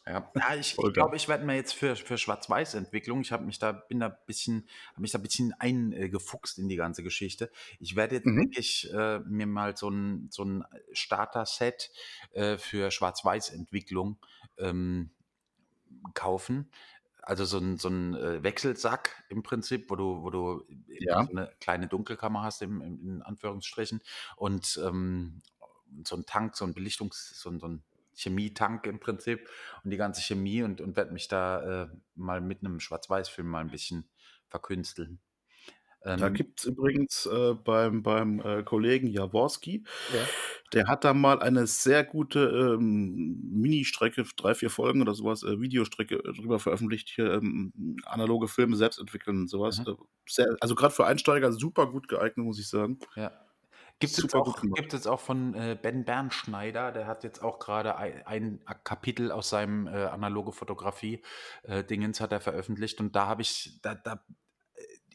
Ja. Ja, ich Voll ich geil. glaube, ich werde mir jetzt für für Schwarz-Weiß-Entwicklung ich habe mich da bin da bisschen habe mich da bisschen ein äh, in die ganze Geschichte. Ich werde jetzt, Mhm. denke ich, äh, mir mal so 'n so 'n Starter-Set, äh, für Schwarz-Weiß-Entwicklung, ähm, kaufen. Also, so 'n so 'n, äh, Wechselsack im Prinzip, wo du wo du Ja. so 'ne kleine Dunkelkammer hast im im in Anführungsstrichen und, ähm, so 'n Tank, so 'n Belichtungs so 'n so 'n Chemietank im Prinzip und die ganze Chemie und und werde mich da, äh, mal mit 'nem Schwarz-Weiß-Film mal 'n bisschen verkünsteln. Da Ähm gibt's übrigens, äh, beim beim, äh, Kollegen Jaworski Ja. der hat da mal eine sehr gute, ähm, Ministrecke, 3, 4 Folgen oder so was, äh, Videostrecke, äh, drüber veröffentlicht hier, ähm, analoge Filme selbst entwickeln und so was. Mhm. Äh, sehr also, grad für Einsteiger super gut geeignet, muss ich sagen. Ja. Gibt's jetzt Super gut auch jetzt von, äh, Ben Bernschneider, der hat jetzt auch grade ei ein a Kapitel aus seinem, analoge Fotografie, äh, Dingens hat er veröffentlicht und da habe ich da da,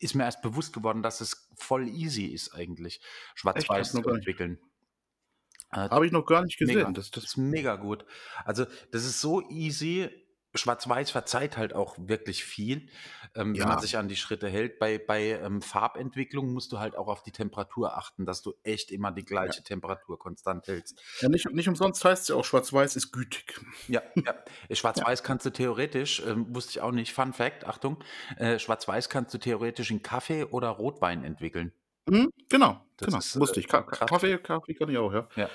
ist mir erst bewusst geworden, dass es voll easy ist eigentlich, Schwarz-Weiß zu entwickeln. Äh, Habe ich noch gar nicht mega. gesehen. Das das Ist mega gut. Also, das ist so easy. Schwarz-Weiß verzeiht halt auch wirklich viel, ähm, wenn man Ja. sich an die Schritte hält. Bei bei, ähm, Farbentwicklung musst du halt auch auf die Temperatur achten, dass du echt immer die Ja. gleiche Temperatur konstant hältst. Ja, nicht nicht umsonst heißt's ja auch, Schwarz-Weiß ist gütig. Ja, ja. Ja. Schwarz-Weiß kannst du theoretisch, ähm, wusste ich auch nicht Fun Fact, Achtung, äh, Schwarz-Weiß kannst du theoretisch in Kaffee oder Rotwein entwickeln. Mhm, genau, Das genau, ist, wusste äh, ich. Ka. Kaffee Kaffee kann ich auch, ja. Ja.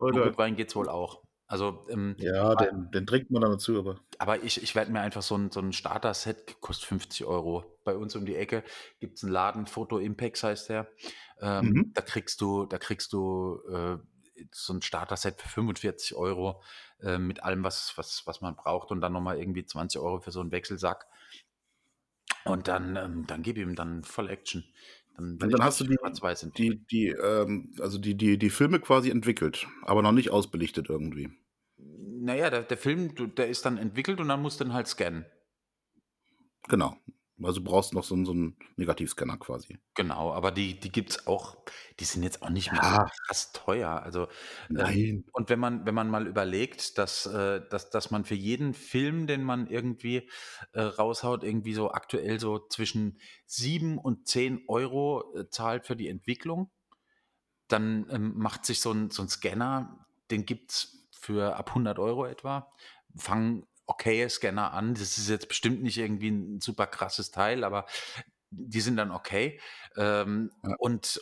Rotwein geht's wohl auch. Also, ähm, Ja, aber den den trinkt man dann dazu, aber aber ich ich werde mir einfach so 'n so 'n Starter-Set kostet 50 €. Bei uns um die Ecke gibt's 'n Laden, Photo Impacts heißt der. Ähm, Mhm. da kriegst du da kriegst du, äh, so 'n Starter-Set für 45 €, äh, mit allem, was was was man braucht und dann noch mal irgendwie 20 € für so 'n Wechselsack. Und dann, ähm dann gib ihm, dann voll Action. Dann dann hast du die die die, ähm also, die die die Filme quasi entwickelt, aber noch nicht ausbelichtet irgendwie? Na ja, der der Film, der ist dann entwickelt und dann musst du ihn halt scannen. Genau. Also, brauchst noch so so 'n Negativscanner quasi. Genau, aber die die gibt's auch die sind jetzt auch nicht mehr so Ja. krass teuer. Also, ähm, Nein. und wenn man wenn man mal überlegt, dass äh, dass dass man für jeden Film, den man irgendwie, äh, raushaut, irgendwie so aktuell so zwischen 7 und 10 € äh, zahlt für die Entwicklung, dann, ähm, macht sich so 'n so 'n Scanner den gibt's für ab 100 € etwa. Fangen okaye Scanner an. Das ist jetzt bestimmt nicht irgendwie 'n super krasses Teil, aber die sind dann okay. Ähm, Ja. und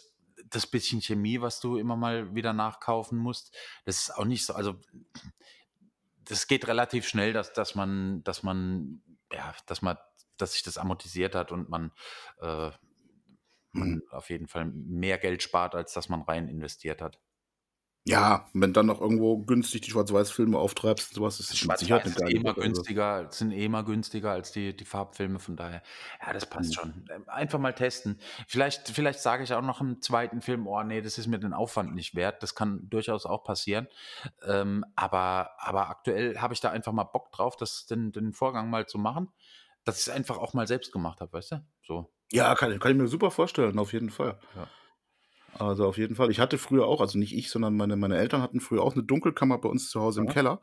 das bisschen Chemie, was du immer mal wieder nachkaufen musst, das ist auch nicht so also, das geht relativ schnell, dass dass man dass man ja, dass man dass sich das amortisiert hat und man, äh man Mhm. auf jeden Fall mehr Geld spart, als dass man rein investiert hat. Ja, wenn dann noch irgendwo günstig die Schwarz-Weiß-Filme auftreibst und so was, ist 'ne Schwarz-Weiß ist eh geile immer günstiger sind eh immer günstiger als die die Farbfilme, von daher, ja, das passt Mhm. schon. Einfach mal testen. Vielleicht vielleicht sage ich auch noch im 2. Film: „Oh ne, das ist mir den Aufwand nicht wert.“ Das kann durchaus auch passieren. Ähm, aber aber aktuell habe ich da einfach mal Bock drauf, das den den Vorgang mal zu machen, dass ich's einfach auch mal selbst gemacht habe, weißt du? So. Ja, kann ich kann ich mir super vorstellen, auf jeden Fall. Ja. Also, auf jeden Fall. Ich hatte früher auch also, nicht ich, sondern meine meine Eltern hatten früher auch 'ne Dunkelkammer bei uns zu Hause im Ja. Keller,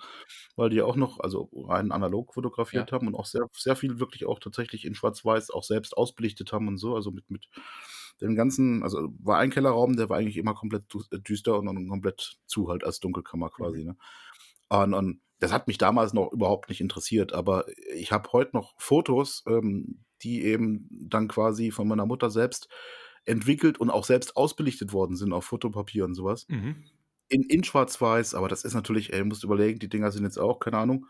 weil die auch noch also, rein analog Ja. fotografiert haben und auch sehr sehr viel wirklich auch tatsächlich in Schwarz-Weiß auch selbst ausbelichtet haben und so, also, mit mit dem ganzen also, war ein Kellerraum, der war eigentlich immer komplett äh, düster und dann komplett zu halt als Dunkelkammer Mhm. quasi, ne? Und und das hat mich damals noch überhaupt nicht interessiert, aber ich habe heute noch Fotos, ähm, die eben dann quasi von meiner Mutter selbst entwickelt und auch selbst ausbelichtet worden sind auf Fotopapier und so was. Mhm. In in Schwarz-Weiß, aber das ist natürlich ey, musst überlegen, die Dinger sind jetzt auch, keine Ahnung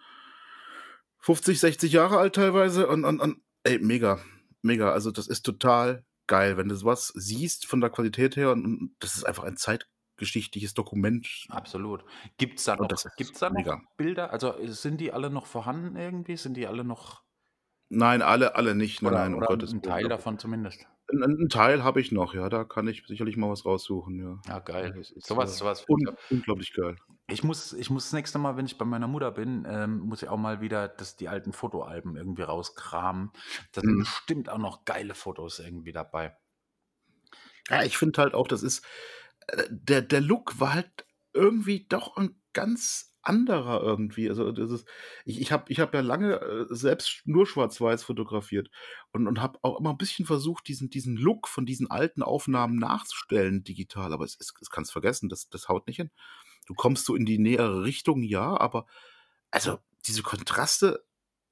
50, 60 Jahre alt teilweise und und und ey, mega, mega. Also, das ist total geil, wenn du so was siehst von der Qualität her und und das ist einfach ein zeitgeschichtliches Dokument. Absolut. Gibt's da Und noch gibt's da noch. Bilder? Also, äh, sind die alle noch vorhanden irgendwie? Sind die alle noch Nein, alle alle nicht. Nein, oder nein, um oder Gottes 'n Willen. Teil davon zumindest? 'N 'n 'n Teil habe ich noch, ja, da kann ich sicherlich mal was raussuchen, ja. Ja, Also, geil. das ist, So äh, was so was finde ich un unglaublich geil. Ich muss ich muss das nächste Mal, wenn ich bei meiner Mutter bin, ähm, muss ich auch mal wieder das die alten Fotoalben irgendwie rauskramen. Da sind Mhm. bestimmt auch noch geile Fotos irgendwie dabei. Ja, ich finde halt auch, das ist äh, der der Look war halt irgendwie doch 'n ganz anderer irgendwie. Also, das ist ich ich habe ich habe ja lange, äh, selbst nur Schwarz-Weiß fotografiert und und habe auch immer 'n bisschen versucht, diesen diesen Look von diesen alten Aufnahmen nachzustellen digital, aber es es es kannst vergessen, das das haut nicht hin. Du kommst so in die nähere Richtung, ja, aber also, diese Kontraste,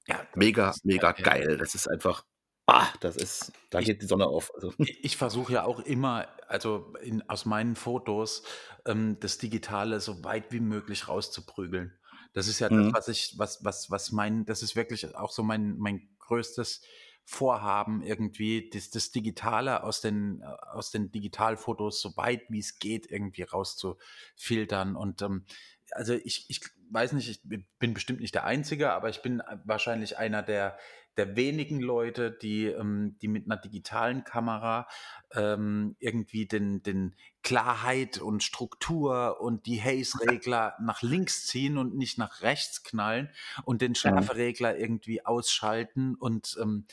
Ja, mega, mega geil. Das ist einfach ah, das ist da Ich geht die Sonne auf, also. ich versuche ja auch immer, also, in aus meinen Fotos, ähm, das Digitale so weit wie möglich rauszuprügeln. Das ist ja das, Mhm. was ich was was was mein das ist wirklich auch so mein mein größtes Vorhaben irgendwie, das das Digitale aus den äh, aus den Digitalfotos so weit wie's geht irgendwie rauszufiltern und, ähm, also, ich ich weiß nicht, ich bin bestimmt nicht der Einzige, aber ich bin, äh, wahrscheinlich einer der der wenigen Leute, die ähm, die mit 'ner digitalen Kamera, ähm, irgendwie den den Klarheit und Struktur und die Haze-Regler nach links ziehen und nicht nach rechts knallen und den. Schärferegler irgendwie ausschalten und, ähm,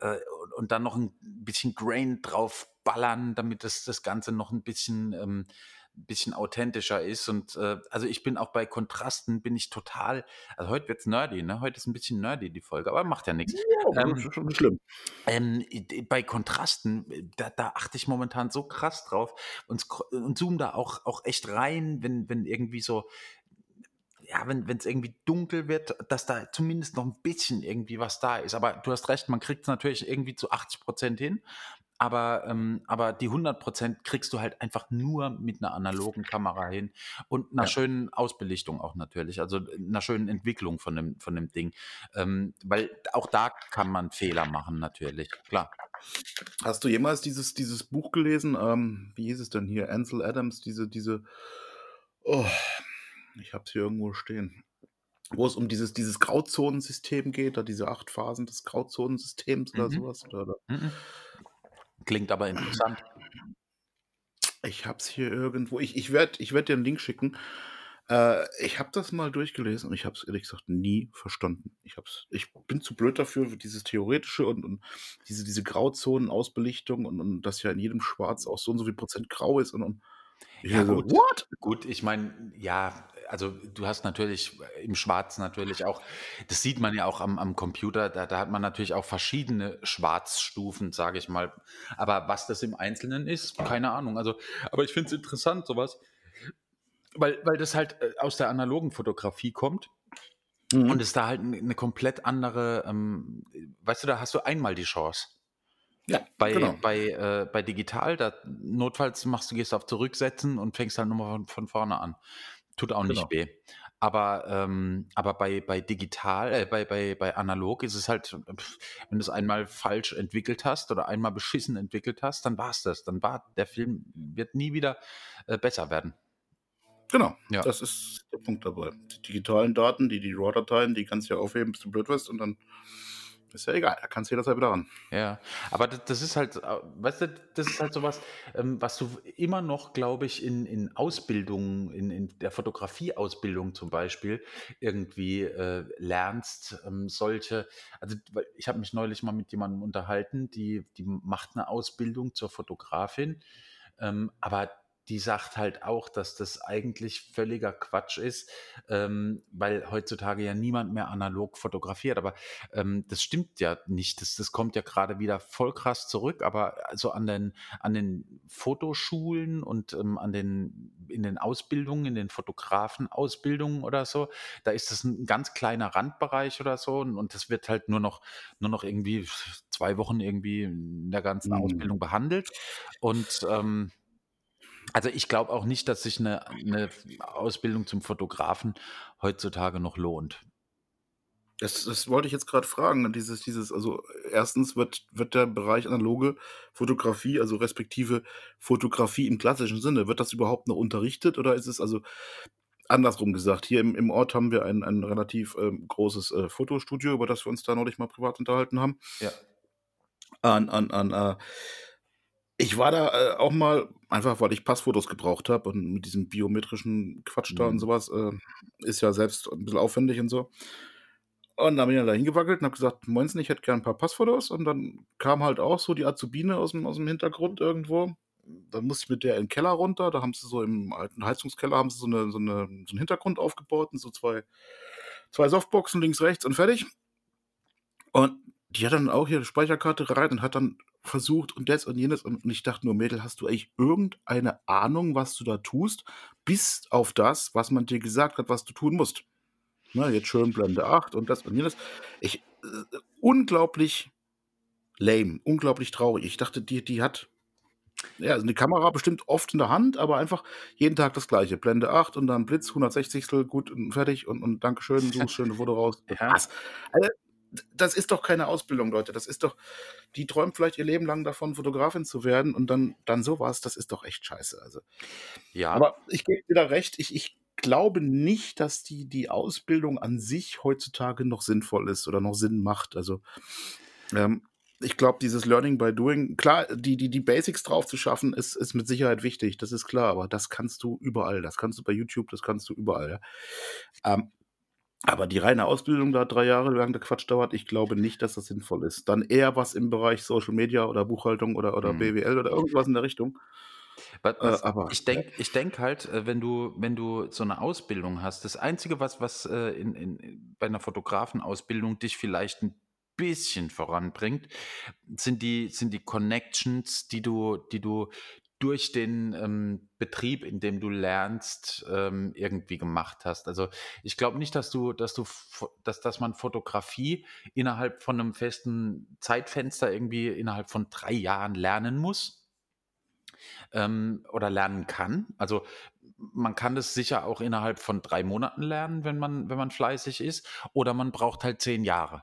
äh, und dann noch 'n bisschen Grain draufballern, damit das das Ganze noch 'n bisschen ähm, bisschen authentischer ist und, äh also, ich bin auch bei Kontrasten bin ich total also, heute wird's nerdy, ne? Heute ist 'n bisschen nerdy die Folge, aber macht ja nix. Ja, Ähm schon schlimm. ähm, bei Kontrasten, äh, da da achte ich momentan so krass drauf und und zoome da auch auch echt rein, wenn wenn irgendwie so ja, wenn wenn's irgendwie dunkel wird, dass da zumindest noch 'n bisschen irgendwie was da ist. Aber du hast recht, man kriegt's natürlich irgendwie zu 80 % hin, aber ähm, aber die 100 % kriegst du halt einfach nur mit 'ner analogen Kamera hin und 'ner Ja. schönen Ausbelichtung auch natürlich, also, 'ner schönen Entwicklung von dem von dem Ding. Ähm, weil auch da kann man Fehler machen natürlich, klar. Hast du jemals dieses dieses Buch gelesen? Ähm, wie hieß es denn hier? Ansel Adams, diese diese oh, ich habe es hier irgendwo stehen. Wo es um dieses dieses Grauzonensystem geht, da diese 8 Phasen des Grauzonensystems oder Mhm. was oder oder Mhm. Klingt aber interessant. Ich habe es hier irgendwo. Ich ich werde ich werde dir 'n Link schicken. Äh, ich habe das mal durchgelesen und ich habe es ehrlich gesagt nie verstanden. Ich habe es ich bin zu blöd dafür, für dieses Theoretische und und diese diese Grauzonen-Ausbelichtung und und dass ja in jedem Schwarz auch so und so viel Prozent grau ist und und Ja so: gut. „What?“ Gut, ich meine, ja, also, du hast natürlich im Schwarz natürlich auch das sieht man ja auch am am Computer, da da hat man natürlich auch verschiedene Schwarzstufen, sage ich mal. Aber was das im Einzelnen ist, keine Ahnung. Also aber ich finde es interessant, so was weil weil das halt, äh, aus der analogen Fotografie kommt und Mhm. es da halt 'n 'ne komplett andere, ähm weißt du, da hast du einmal die Chance. Ja, Bei genau. bei äh, bei digital, da notfalls machst du gehst auf Zurücksetzen und fängst halt noch mal von von vorne an. Tut auch nicht Genau. weh. Aber ähm, aber bei bei digital äh, bei bei bei analog ist es halt wenn du's einmal falsch entwickelt hast oder einmal beschissen entwickelt hast, dann war's das. Dann war der Film wird nie wieder, äh, besser werden. Genau, Ja. das ist der Punkt dabei. Die digitalen Daten, die die RAW-Dateien, die kannst du ja aufheben, bis du blöd wirst und dann ist ja egal, da kannst du jederzeit wieder ran. Ja, aber das, ist halt, äh, weißt du, das ist halt sowas, ähm, was du immer noch, glaube ich, in, in Ausbildungen, in, in der Fotografieausbildung zum Beispiel, irgendwie äh, lernst. Ähm, solche, also ich habe mich neulich mal mit jemandem unterhalten, die, die macht eine Ausbildung zur Fotografin, ähm, aber die sagt halt auch, dass das eigentlich völliger Quatsch ist, ähm, weil heutzutage ja niemand mehr analog fotografiert. Aber ähm, das stimmt ja nicht. Das, das kommt ja gerade wieder voll krass zurück. Aber also an den, an den Fotoschulen und ähm, an den, in den Ausbildungen, in den Fotografenausbildungen oder so, da ist das ein ganz kleiner Randbereich oder so. Und, und das wird halt nur noch, nur noch irgendwie zwei Wochen irgendwie in der ganzen Mhm. Ausbildung behandelt. Und ähm, also ich glaube auch nicht, dass sich eine, eine Ausbildung zum Fotografen heutzutage noch lohnt. Das das wollte ich jetzt gerade fragen, dieses dieses also, erstens wird wird der Bereich analoge Fotografie, also respektive Fotografie im klassischen Sinne wird das überhaupt noch unterrichtet oder ist es also andersrum gesagt, hier im im Ort haben wir ein ein relativ, ähm, großes, äh, Fotostudio, über das wir uns da neulich mal privat unterhalten haben. Ja. An an an, äh ich war da, äh, auch mal, einfach weil ich Passfotos gebraucht habe und mit diesem biometrischen Quatsch da und Mhm. so was, äh, ist ja selbst 'n bisschen aufwendig und so. Und dann bin ich dann da hingewackelt und habe gesagt: „Moinsen, ich hätte gern 'n paar Passfotos.“ Und dann kam halt auch so die Azubine aus'm aus'm Hintergrund irgendwo. Dann musste ich mit der in 'n Keller runter. Da haben sie so im alten Heizungskeller haben sie so 'ne so 'ne so 'n Hintergrund aufgebaut und so zwei zwei Softboxen links, rechts und fertig. Und die hat dann auch ihre Speicherkarte rein und hat dann versucht und das und jenes und ich dachte nur: „Mädel, hast du eigentlich irgendeine Ahnung, was du da tust, bis auf das, was man dir gesagt hat, was du tun musst?“ Ne, jetzt schön Blende 8 und das und jenes. Ich äh, unglaublich lame, unglaublich traurig. Ich dachte, die die hat ja, also 'ne Kamera bestimmt oft in der Hand, aber einfach jeden Tag das Gleiche. Blende 8 und dann Blitz, 1/160 gut und fertig und und Dankeschön, suchst schöne Foto raus. Ja. Also, das ist doch keine Ausbildung, Leute. Das ist doch die träumt vielleicht ihr Leben lang davon, Fotografin zu werden und dann dann so was, das ist doch echt scheiße, also. Ja. Aber ich gebe dir da recht, ich ich glaube nicht, dass die die Ausbildung an sich heutzutage noch sinnvoll ist oder noch Sinn macht. Also, ähm, ich glaube, dieses Learning by Doing klar, die die die Basics drauf zu schaffen, ist ist mit Sicherheit wichtig, das ist klar, aber das kannst du überall. Das kannst du bei YouTube, das kannst du überall, ja. Ähm, aber die reine Ausbildung da 3 Jahre lang der Quatsch dauert, ich glaube nicht, dass das sinnvoll ist. Dann eher was im Bereich Social Media oder Buchhaltung oder oder Mhm. BWL oder irgendwas in der Richtung. Äh, was aber ich ne? denke ich denke halt, äh, wenn du wenn du so 'ne Ausbildung hast das Einzige, was was, äh, in in bei 'ner Fotografenausbildung dich vielleicht 'n bisschen voranbringt, sind die sind die Connections, die du die du durch den, ähm, Betrieb, in dem du lernst, ähm, irgendwie gemacht hast. Also, ich glaube nicht, dass du dass du dass dass man Fotografie innerhalb von 'nem festen Zeitfenster irgendwie innerhalb von 3 Jahren lernen muss ähm, oder lernen kann. Also, man kann das sicher auch innerhalb von 3 Monaten lernen, wenn man wenn man fleißig ist, oder man braucht halt 10 Jahre.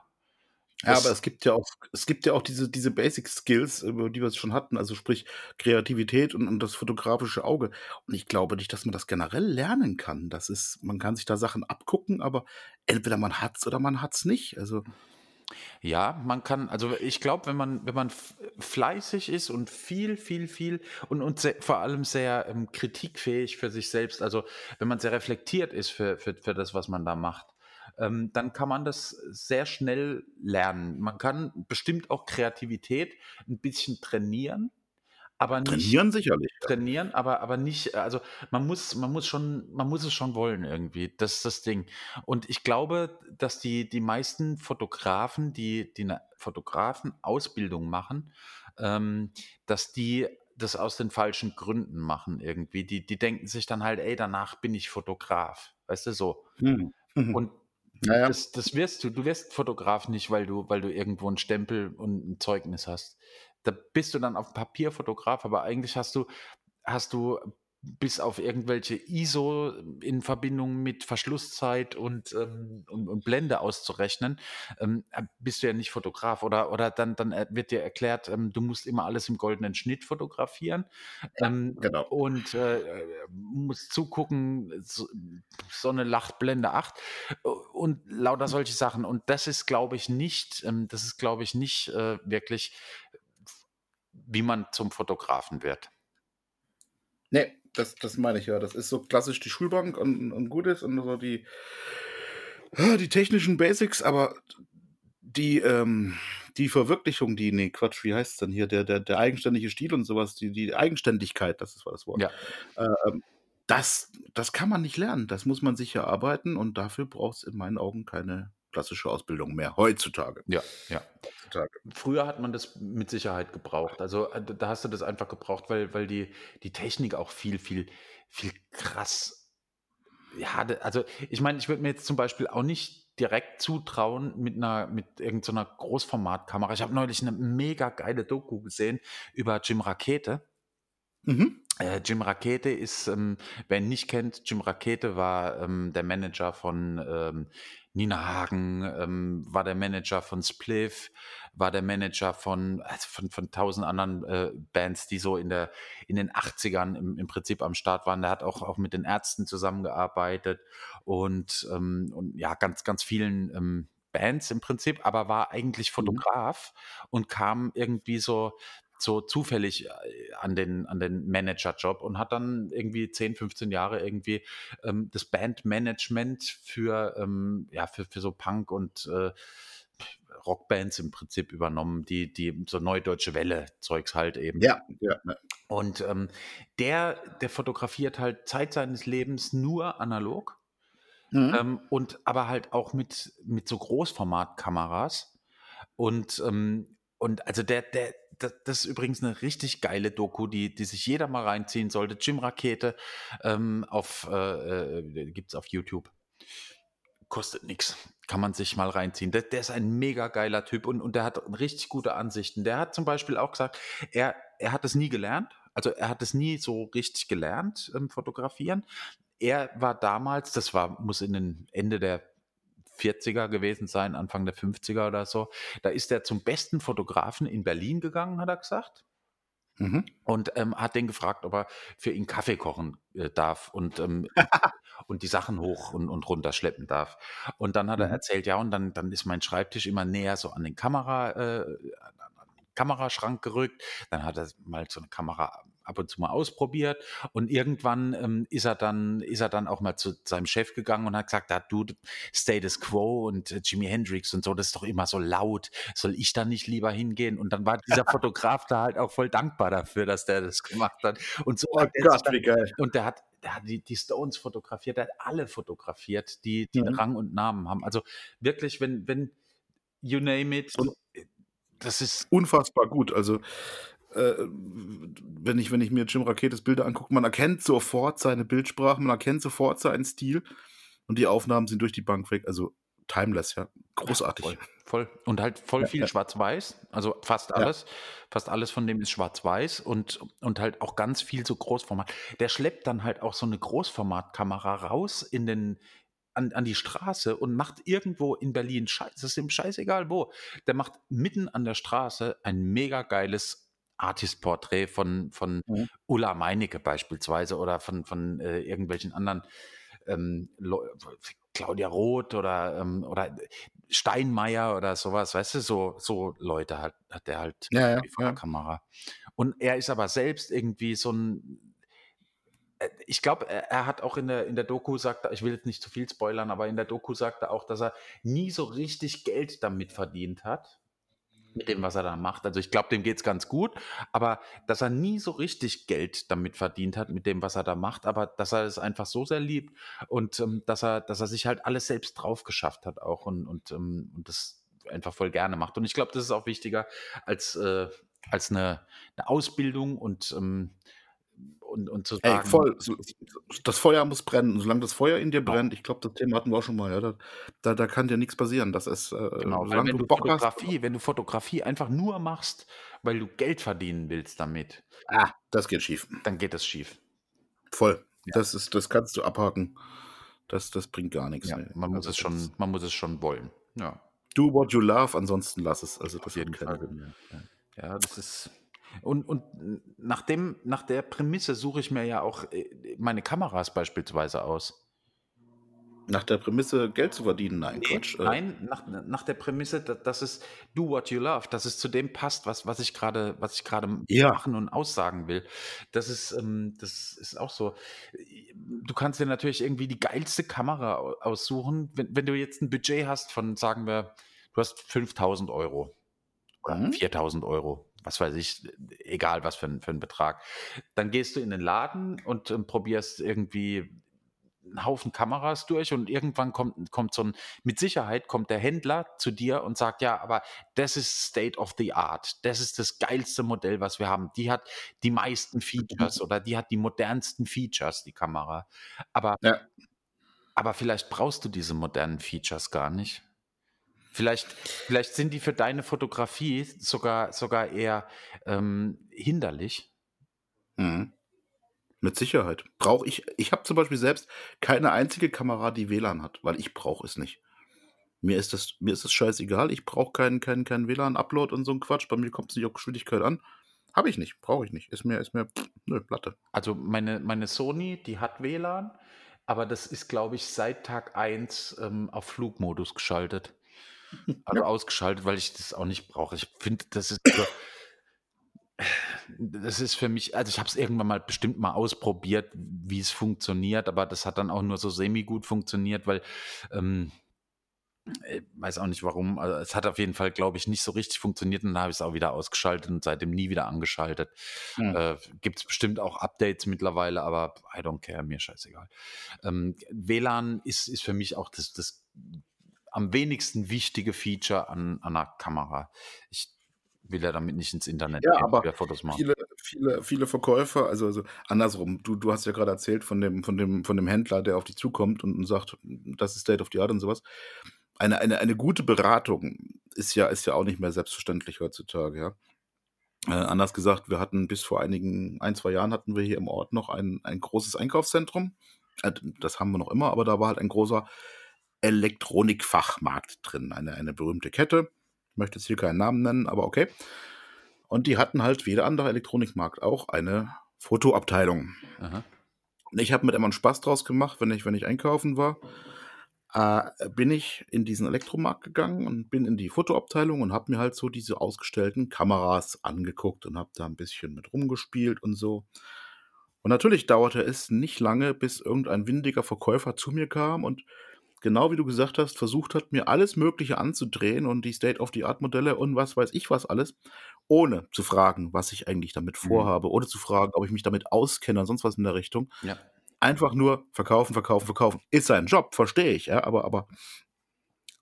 Ja, aber es gibt ja auch es gibt ja auch diese diese Basic Skills, über die wir es schon hatten, also sprich Kreativität und und das fotografische Auge. Und ich glaube nicht, dass man das generell lernen kann. Das ist man kann sich da Sachen abgucken, aber entweder man hat's oder man hat's nicht. Also Ja, man kann also, ich glaube, wenn man wenn man fleißig ist und viel, viel, viel und und se vor allem sehr, ähm, kritikfähig für sich selbst, also, wenn man sehr reflektiert ist für für für das, was man da macht, ähm, dann kann man das sehr schnell lernen. Man kann bestimmt auch Kreativität 'n bisschen trainieren, aber nicht Trainieren sicherlich, trainieren, aber aber nicht also, man muss man muss schon man muss es schon wollen irgendwie. Das ist das Ding. Und ich glaube, dass die die meisten Fotografen, die die 'ne Fotografenausbildung machen, ähm, dass die das aus den falschen Gründen machen irgendwie. Die die denken sich dann halt: „Ey, danach bin ich Fotograf.“ Weißt du, so. Mhm. Mhm. Und Ja, ja. das das wirst du. Du wirst Fotograf nicht, weil du weil du irgendwo 'n Stempel und 'n Zeugnis hast. Da bist du dann auf Papier Fotograf, aber eigentlich hast du hast du bis auf irgendwelche ISO in Verbindung mit Verschlusszeit und, ähm, und, und Blende auszurechnen, ähm, äh, bist du ja nicht Fotograf. Oder, oder dann, dann äh, wird dir erklärt, ähm, du musst immer alles im goldenen Schnitt fotografieren ähm, Genau. und äh, äh, musst zugucken, so, Sonne lacht, Blende 8 äh, und lauter solche Sachen. Und das ist, glaube ich, nicht, ähm, das ist, glaube ich, nicht äh, wirklich, wie man zum Fotografen wird. Ne, das das meine ich ja. Das ist so klassisch die Schulbank und und gut ist und so die die technischen Basics, aber die, ähm die Verwirklichung, die ne, Quatsch, wie heißt's denn hier? Der der der eigenständige Stil und so was, die die Eigenständigkeit, das ist war das Wort. Ja. Ähm, das das kann man nicht lernen. Das muss man sich erarbeiten und dafür braucht's in meinen Augen keine klassische Ausbildung mehr heutzutage. Ja, ja. Heutzutage. Früher hat man das mit Sicherheit gebraucht. Also, äh, da hast du das einfach gebraucht, weil weil die die Technik auch viel, viel, viel krass ja, also, ich meine, ich würde mir jetzt zum Beispiel auch nicht direkt zutrauen mit einer mit irgend so Großformatkamera. Ich habe neulich eine mega geile Doku gesehen über Jim Rakete. Mhm. Äh, Jim Rakete ist, ähm wer ihn nicht kennt, Jim Rakete war, ähm, der Manager von, ähm, Nina Hagen, ähm, war der Manager von Spliff, war der Manager von also, von von 1.000 anderen, äh, Bands, die so in der in den 80ern im im Prinzip am Start waren. Der hat auch auch mit den Ärzten zusammengearbeitet und, ähm und ja, ganz, ganz vielen, ähm, Bands im Prinzip, aber war eigentlich Mhm. Fotograf und kam irgendwie so so zufällig, äh, an den an den Managerjob und hat dann irgendwie 10, 15 Jahre irgendwie, ähm, das Bandmanagement für, ähm ja, für für so Punk und, äh, Rockbands im Prinzip übernommen, die die so Neue Deutsche Welle Zeugs halt eben. Ja, ja, ja. Und, ähm, der der fotografiert halt Zeit seines Lebens nur analog, Mhm. ähm, und aber halt auch mit mit so Großformatkameras. Und, ähm und also der der da das ist übrigens eine richtig geile Doku, die die sich jeder mal reinziehen sollte. Jim Rakete, ähm, auf äh, äh, gibt's auf YouTube. Kostet nix. Kann man sich mal reinziehen. Der der ist ein mega geiler Typ und und der hat richtig gute Ansichten. Der hat zum Beispiel auch gesagt, er er hat es nie gelernt. Also, er hat es nie so richtig gelernt, ähm, fotografieren. Er war damals das war muss in den Ende der 40er gewesen sein, Anfang der 50er oder so. Da ist er zum besten Fotografen in Berlin gegangen, hat er gesagt. Mhm. Und, ähm, hat den gefragt, ob er für ihn Kaffee kochen, äh, darf und, ähm, und die Sachen hoch und und runter schleppen darf. Und dann hat er Mhm. erzählt: „Ja, und dann dann ist mein Schreibtisch immer näher so an den Kamera äh, Kameraschrank gerückt. Dann hat er mal so 'ne Kamera ab und zu mal ausprobiert und irgendwann, ähm, ist er dann ist er dann auch mal zu seinem Chef gegangen und hat gesagt: „Ja, du, Status Quo und äh, Jimi Hendrix und so, das ist doch immer so laut. Soll ich da nicht lieber hingehen?“ Und dann war dieser Fotograf da halt auch voll dankbar dafür, dass der das gemacht hat. Und so Oh Gott, wie geil. und der hat der hat die die Stones fotografiert, der hat alle fotografiert, die die Mhm. Rang und Namen haben. Also, wirklich, wenn wenn you name it, Und das ist unfassbar gut. Also, äh, wenn ich wenn ich mir Jim Raketes Bilder angucke, man erkennt sofort seine Bildsprache, man erkennt sofort seinen Stil und die Aufnahmen sind durch die Bank weg, also timeless, ja. Ja, Großartig. voll, voll. Und halt voll Ja, viel ja. schwarz-weiß, also fast Ja. alles. Fast alles von dem ist schwarz-weiß und und halt auch ganz viel so Großformat. Der schleppt dann halt auch so 'ne Großformatkamera raus in den an an die Straße und macht irgendwo in Berlin schei es ist ihm scheißegal wo. Der macht mitten an der Straße ein mega geiles Artist-Porträt von von Mhm. Ulla Meinecke beispielsweise oder von von, äh, irgendwelchen anderen, ähm, Claudia Roth oder, ähm oder Steinmeier oder so was, weißt du? So so Leute hat hat der halt Ja, ja, vor der ja. Kamera. Und er ist aber selbst irgendwie so 'n äh, ich glaube, er er hat auch in der in der Doku sagt er ich will jetzt nicht zu viel spoilern, aber in der Doku sagt er auch, dass er nie so richtig Geld damit verdient hat mit dem, was er da macht. Also, ich glaube, dem geht's ganz gut, aber dass er nie so richtig Geld damit verdient hat mit dem, was er da macht, aber dass er es einfach so sehr liebt und, ähm, dass er dass er sich halt alles selbst drauf geschafft hat auch und und, ähm und das einfach voll gerne macht. Und ich glaube, das ist auch wichtiger als, äh als 'ne 'ne Ausbildung und, ähm und und zu Ey, sagen voll. So das Feuer muss brennen. Solange das Feuer in dir Genau. brennt ich glaube, das Thema hatten wir auch schon mal, ja, da da da kann dir nix passieren. Das ist, äh, Genau, weil wenn du Bock hast Fotografie wenn du Fotografie einfach nur machst, weil du Geld verdienen willst damit Ah, das geht schief. dann geht das schief. voll. Ja. Das ist das kannst du abhaken. Das das bringt gar nix, Ja, man muss Also, es schon man muss es schon wollen. Ja. Do what you love, ansonsten lass es. Also, Auf das hat jeden Fall. Ja, das ist und und nach dem nach der Prämisse suche ich mir ja auch, äh, meine Kameras beispielsweise aus. Nach der Prämisse, Geld zu verdienen? Nein, Ne, Quatsch. Äh nein, nach nach der Prämisse, da dass es do what you love, dass es zu dem passt, was was ich grade was ich grade Ja. machen und aussagen will. Das ist ähm, das ist auch so. Du kannst dir natürlich irgendwie die geilste Kamera au aussuchen. Wenn wenn du jetzt 'n Budget hast von, sagen wir, du hast 5.000 € oder Mhm. 4.000 €, was weiß ich, egal was für für 'n Betrag. Dann gehst du in den Laden und, ähm, probierst irgendwie 'n Haufen Kameras durch und irgendwann kommt kommt so 'n mit Sicherheit kommt der Händler zu dir und sagt: „Ja, aber das ist State of the Art. Das ist das geilste Modell, was wir haben. Die hat die meisten Features oder die hat die modernsten Features, die Kamera.“ Aber Ja. aber vielleicht brauchst du diese modernen Features gar nicht. Vielleicht vielleicht sind die für deine Fotografie sogar sogar eher, ähm, hinderlich. Mhm. Mit Sicherheit. Brauche ich ich habe zum Beispiel selbst keine einzige Kamera, die WLAN hat, weil ich brauche es nicht. Mir ist das mir ist das scheißegal. Ich brauche keinen keinen keinen WLAN-Upload und so 'n Quatsch. Bei mir kommt's nicht auf Geschwindigkeit an. Habe ich nicht, brauche ich nicht. Ist mir ist mir nö, Latte. Also, meine meine Sony, die hat WLAN, aber das ist, glaube ich, seit Tag 1, ähm, auf Flugmodus geschaltet. Also, Ja. ausgeschaltet, weil ich das auch nicht brauche. Ich finde, das ist das ist für mich also, ich habe es irgendwann mal bestimmt mal ausprobiert, wie es funktioniert, aber das hat dann auch nur so semi-gut funktioniert, weil, ähm äh, weiß auch nicht warum. Also, es hat auf jeden Fall, glaube ich, nicht so richtig funktioniert und dann habe ich's auch wieder ausgeschaltet und seitdem nie wieder angeschaltet. Mhm. Äh, gibt's bestimmt auch Updates mittlerweile, aber I don't care, mir scheißegal. Ähm, WLAN ist ist für mich auch das das am wenigsten wichtige Feature an an 'ner Kamera. Ich will ja damit nicht ins Internet Ja, gehen, aber Fotos machen. viele viele viele Verkäufer also also, andersrum. Du du hast ja grade erzählt von dem von dem von dem Händler, der auf dich zukommt und und sagt, das ist State of the Art und so was. Eine eine eine gute Beratung ist ja ist ja auch nicht mehr selbstverständlich heutzutage, ja. Äh, anders gesagt, wir hatten bis vor einigen 1, 2 Jahren hatten wir hier im Ort noch ein ein großes Einkaufszentrum. Äh, das haben wir noch immer, aber da war halt ein großer Elektronikfachmarkt drin, eine eine berühmte Kette. Ich möchte jetzt hier keinen Namen nennen, aber okay. Und die hatten halt wie jeder andere Elektronikmarkt auch eine Fotoabteilung. Aha. Und ich habe da immer 'n Spaß draus gemacht, wenn ich wenn ich einkaufen war, äh, bin ich in diesen Elektromarkt gegangen und bin in die Fotoabteilung und habe mir halt so diese ausgestellten Kameras angeguckt und habe da 'n bisschen mit rumgespielt und so. Und natürlich dauerte es nicht lange, bis irgendein windiger Verkäufer zu mir kam und genau wie du gesagt hast, versucht hat, mir alles Mögliche anzudrehen und die State of the Art Modelle und was weiß ich was alles, ohne zu fragen, was ich eigentlich damit Mhm. vorhabe, ohne zu fragen, ob ich mich damit auskenne oder sonst was in der Richtung. Ja. Einfach nur verkaufen, verkaufen, verkaufen. Ist sein Job, verstehe ich, ja, aber aber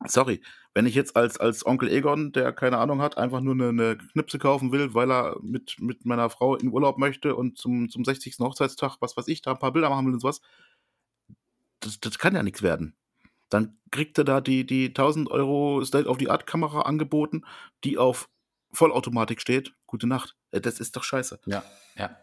sorry, wenn ich jetzt als als Onkel Egon, der keine Ahnung hat, einfach nur 'ne 'ne Knipse kaufen will, weil er mit mit meiner Frau in Urlaub möchte und zum zum 60. Hochzeitstag, was weiß ich, da 'n paar Bilder machen will und so was das das kann ja nix werden. Dann kriegt er da die die 1.000 € State of the Art Kamera angeboten, die auf Vollautomatik steht. Gute Nacht. Äh, das ist doch scheiße. Ja, ja.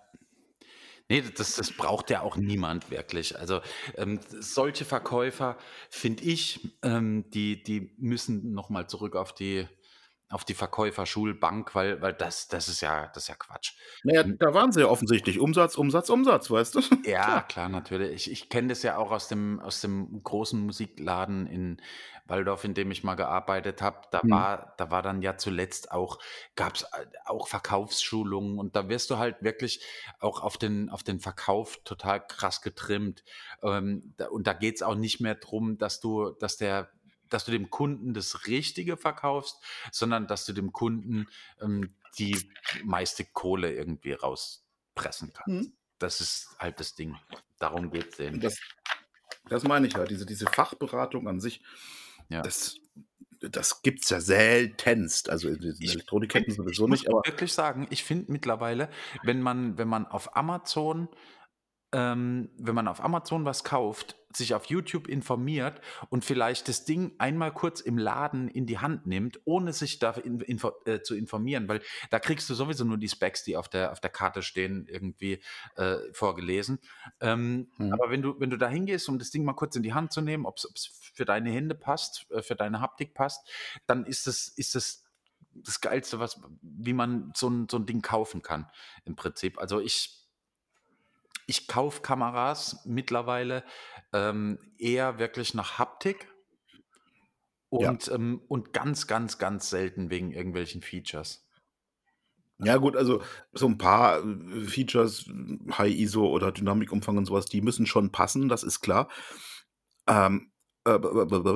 Ne, das das braucht ja auch niemand wirklich. Also, ähm, solche Verkäufer, finde ich, ähm, die die müssen noch mal zurück auf die auf die Verkäuferschulbank, weil weil das das ist ja das ist ja Quatsch. Na ja, Hm da waren sie ja offensichtlich. Umsatz, Umsatz, Umsatz, weißt du? Ja, Klar. klar, natürlich. Ich ich kenne das ja auch aus dem aus dem großen Musikladen in Walldorf, in dem ich mal gearbeitet habe. Da Mhm. war da war dann ja zuletzt auch gab's a auch Verkaufsschulungen und da wirst du halt wirklich auch auf den auf den Verkauf total krass getrimmt. Ähm, da und da geht's auch nicht mehr drum, dass du dass der dass du dem Kunden das Richtige verkaufst, sondern dass du dem Kunden, ähm, die meiste Kohle irgendwie rauspressen kannst. Mhm. Das ist halt das Ding. Darum geht's denen. Das das meine ich ja, diese diese Fachberatung an sich, Ja. das das gibt's ja seltenst. Also, in diesen Ich Elektronikketten finde ich sowieso muss nicht, aber wirklich sagen, ich finde mittlerweile, wenn man wenn man auf Amazon ähm, wenn man auf Amazon was kauft, sich auf YouTube informiert und vielleicht das Ding einmal kurz im Laden in die Hand nimmt, ohne sich da in, info, äh, zu informieren, weil da kriegst du sowieso nur die Specs, die auf der, auf der Karte stehen, irgendwie äh, vorgelesen. Ähm, mhm. Aber wenn du, wenn du da hingehst, um das Ding mal kurz in die Hand zu nehmen, ob es für deine Hände passt, äh, für deine Haptik passt, dann ist es, ist es das Geilste, was, wie man so ein, so ein Ding kaufen kann, im Prinzip. Also ich, ich kaufe Kameras mittlerweile ähm, eher wirklich nach Haptik und, ja. ähm, und ganz, ganz, ganz selten wegen irgendwelchen Features. Ja, gut, also so ein paar äh, Features, High ISO oder Dynamikumfang und sowas, die müssen schon passen, das ist klar. Ähm, äh,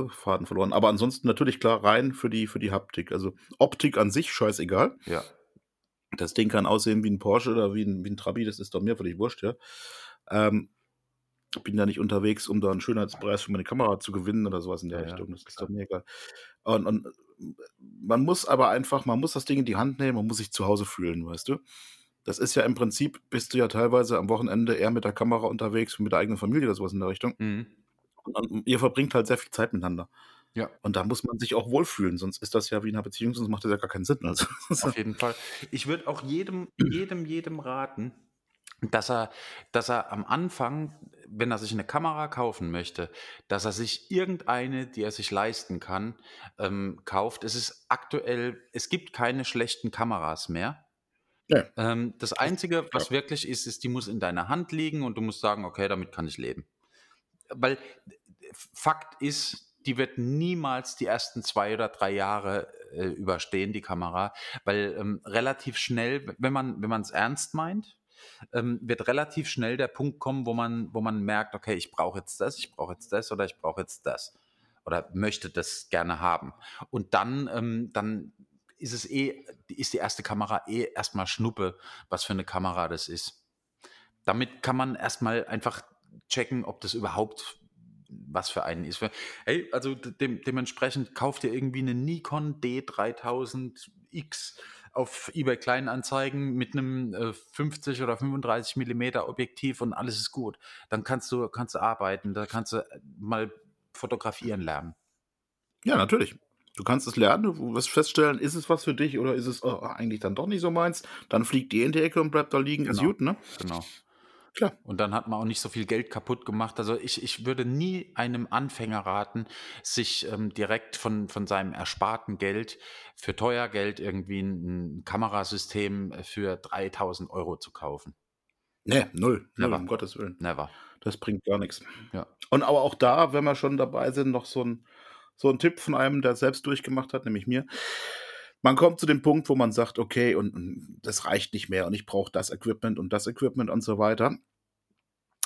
Faden verloren. Aber ansonsten natürlich klar rein für die, für die Haptik. Also Optik an sich scheißegal. Ja. Das Ding kann aussehen wie ein Porsche oder wie ein, wie ein Trabi, das ist doch mir völlig wurscht, ja. Ähm, bin ja nicht unterwegs, um da einen Schönheitspreis für meine Kamera zu gewinnen oder sowas in der ja, Richtung. Das ist doch mir egal. Und, und, man muss aber einfach, man muss das Ding in die Hand nehmen, man muss sich zu Hause fühlen, weißt du? Das ist ja im Prinzip, bist du ja teilweise am Wochenende eher mit der Kamera unterwegs, mit der eigenen Familie oder sowas in der Richtung. Mhm. Und, und ihr verbringt halt sehr viel Zeit miteinander. Ja. Und da muss man sich auch wohlfühlen, sonst ist das ja wie in einer Beziehung, sonst macht das ja gar keinen Sinn. Also, Auf jeden Fall. Ich würde auch jedem, jedem, jedem raten, dass er, dass er am Anfang, wenn er sich eine Kamera kaufen möchte, dass er sich irgendeine, die er sich leisten kann, ähm, kauft. Es ist aktuell, es gibt keine schlechten Kameras mehr. Ja. Ähm, das Einzige, was ja. wirklich ist, ist, die muss in deiner Hand liegen und du musst sagen, okay, damit kann ich leben. Weil Fakt ist, die wird niemals die ersten zwei oder drei Jahre äh, überstehen, die Kamera, weil ähm, relativ schnell, wenn man wenn es ernst meint, ähm, wird relativ schnell der Punkt kommen, wo man wo man merkt, okay, ich brauche jetzt das, ich brauche jetzt das oder ich brauche jetzt das oder möchte das gerne haben und dann ähm, dann ist es eh ist die erste Kamera eh erstmal Schnuppe, was für eine Kamera das ist. Damit kann man erstmal einfach checken, ob das überhaupt was für einen ist. Hey, also de dementsprechend kauft ihr irgendwie eine Nikon D3000X auf eBay Kleinanzeigen mit einem äh, 50 oder 35 Millimeter Objektiv und alles ist gut. Dann kannst du kannst du arbeiten, da kannst du äh, mal fotografieren lernen. Ja, natürlich. Du kannst es lernen, du wirst feststellen, ist es was für dich oder ist es oh, eigentlich dann doch nicht so meins. Dann fliegt die in die Ecke und bleibt da liegen, genau. ist gut, ne? Genau. Klar. Und dann hat man auch nicht so viel Geld kaputt gemacht. Also ich, ich würde nie einem Anfänger raten, sich ähm, direkt von, von seinem ersparten Geld für teuer Geld irgendwie ein, ein Kamerasystem für 3000 Euro zu kaufen. Nee, null. Never. Null, um Gottes Willen. Never. Das bringt gar nichts. Ja. Und aber auch da, wenn wir schon dabei sind, noch so ein, so ein Tipp von einem, der selbst durchgemacht hat, nämlich mir. Man kommt zu dem Punkt, wo man sagt, okay, und, und das reicht nicht mehr und ich brauche das Equipment und das Equipment und so weiter.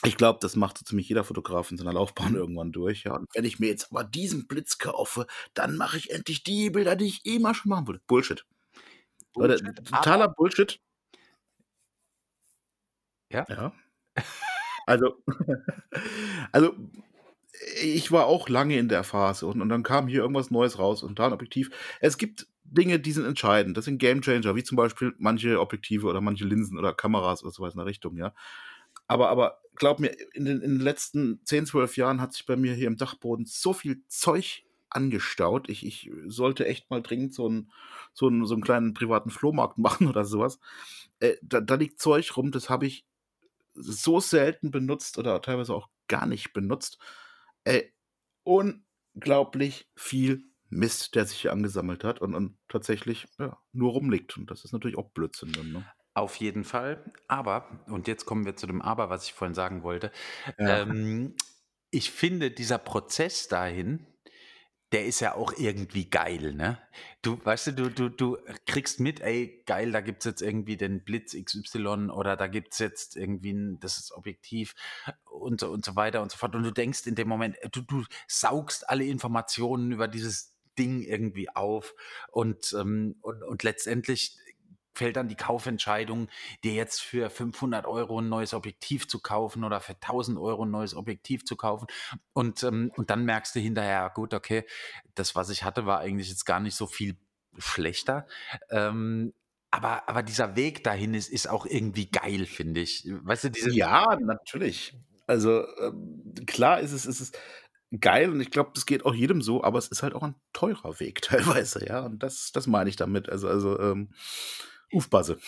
Ich glaube, das macht so ziemlich jeder Fotograf in seiner Laufbahn irgendwann durch, ja. Und wenn ich mir jetzt aber diesen Blitz kaufe, dann mache ich endlich die Bilder, die ich immer schon machen wollte. Bullshit. Bullshit Leute, totaler Bullshit. Ja. Ja. Also, also ich war auch lange in der Phase und, und dann kam hier irgendwas Neues raus und da ein Objektiv. Es gibt Dinge, die sind entscheidend. Das sind Gamechanger, wie zum Beispiel manche Objektive oder manche Linsen oder Kameras oder sowas in der Richtung, ja. Aber, aber glaub mir, in den, in den letzten 10, 12 Jahren hat sich bei mir hier im Dachboden so viel Zeug angestaut. Ich, ich sollte echt mal dringend so einen, so, einen, so einen kleinen privaten Flohmarkt machen oder sowas. Äh, da, da liegt Zeug rum, das habe ich so selten benutzt oder teilweise auch gar nicht benutzt. Äh, unglaublich viel Mist, der sich hier angesammelt hat und, und tatsächlich ja, nur rumliegt. Und das ist natürlich auch Blödsinn dann. Ne? Auf jeden Fall. Aber, und jetzt kommen wir zu dem Aber, was ich vorhin sagen wollte. Ja. Ähm, ich finde, dieser Prozess dahin, der ist ja auch irgendwie geil, ne? Du, weißt du, du, du, du kriegst mit, ey, geil, da gibt es jetzt irgendwie den Blitz XY oder da gibt es jetzt irgendwie ein, das ist Objektiv und so, und so weiter und so fort. Und du denkst in dem Moment, du, du saugst alle Informationen über dieses Ding irgendwie auf und, ähm, und, und letztendlich fällt dann die Kaufentscheidung, dir jetzt für 500 Euro ein neues Objektiv zu kaufen oder für 1000 Euro ein neues Objektiv zu kaufen. Und, ähm, und dann merkst du hinterher, gut, okay, das, was ich hatte, war eigentlich jetzt gar nicht so viel schlechter. Ähm, Aber aber dieser Weg dahin ist ist auch irgendwie geil, finde ich. Weißt du, diese Ja, natürlich. Also, ähm, klar ist es ist es geil und ich glaube, das geht auch jedem so, aber es ist halt auch 'n teurer Weg teilweise, ja, und das das meine ich damit. Also also, ähm, aufpasse.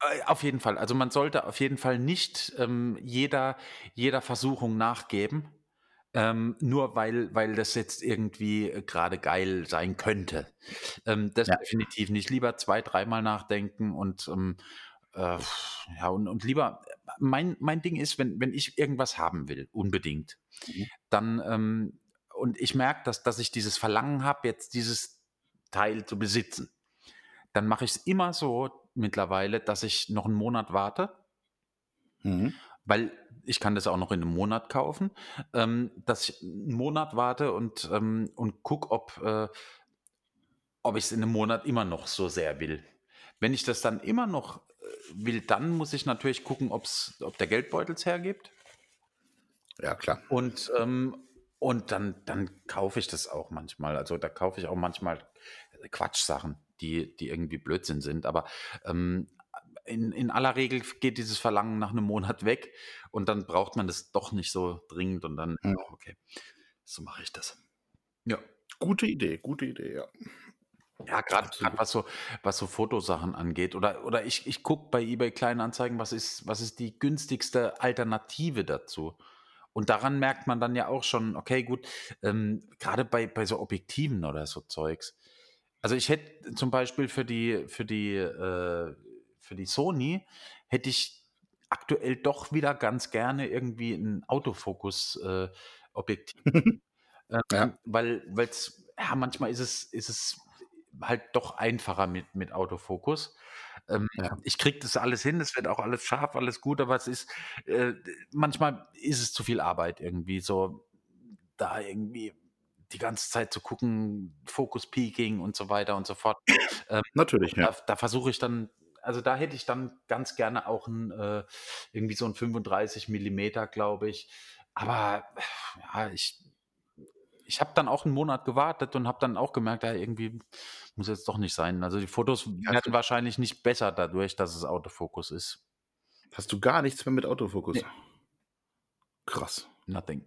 Äh, auf jeden Fall. Also, man sollte auf jeden Fall nicht, ähm, jeder jeder Versuchung nachgeben, ähm, nur weil weil das jetzt irgendwie, äh, grade geil sein könnte. Ähm, das Ja. definitiv nicht. Lieber zwei dreimal nachdenken und, ähm, äh, ja, und und lieber mein mein Ding ist, wenn wenn ich irgendwas haben will, unbedingt, Mhm. dann, ähm und ich merke, dass dass ich dieses Verlangen habe, jetzt dieses Teil zu besitzen, dann mache ich's immer so mittlerweile, dass ich noch 'n Monat warte Mhm. weil ich kann das auch noch in 'nem Monat kaufen, ähm, dass ich 'n Monat warte und, ähm und gucke, ob, äh ob ich's in 'nem Monat immer noch so sehr will. Wenn ich das dann immer noch, äh, will, dann muss ich natürlich gucken, ob's ob der Geldbeutel's hergibt. Ja, klar. Und, ähm und dann dann kaufe ich das auch manchmal. Also, da kaufe ich auch manchmal Quatschsachen, die die irgendwie Blödsinn sind. Aber, ähm, in in aller Regel geht dieses Verlangen nach 'nem Monat weg und dann braucht man das doch nicht so dringend und dann Mhm. oh, okay, so mache ich das. Ja. Gute Idee, gute Idee, ja. Ja, Absolut. was so was so Fotosachen angeht oder oder ich ich gucke bei eBay Kleinanzeigen, was ist was ist die günstigste Alternative dazu? Und daran merkt man dann ja auch schon, okay, gut, ähm, grade bei bei so Objektiven oder so Zeugs. Also, ich hätte zum Beispiel für die für die, äh für die Sony hätte ich aktuell doch wieder ganz gerne irgendwie 'n Autofokus, äh, Objektiv. Ja. Ähm, weil weil's ja, manchmal ist es ist es halt doch einfacher mit mit Autofokus. Ähm, Ja. ich kriege das alles hin, es wird auch alles scharf, alles gut, aber es ist äh, manchmal ist es zu viel Arbeit irgendwie so, da irgendwie die ganze Zeit zu gucken, Focus Peaking und so weiter und so fort. Ähm, Natürlich, da ja. da versuche ich dann also, da hätte ich dann ganz gerne auch 'n äh, irgendwie so 'n 35 mm, glaube ich. Aber ja, ich ich habe dann auch 'n Monat gewartet und habe dann auch gemerkt, ja, irgendwie muss jetzt doch nicht sein. Also, die Fotos werden du wahrscheinlich nicht besser dadurch, dass es Autofokus ist. Hast du gar nichts mehr mit Autofokus? Ne. Krass. Nothing.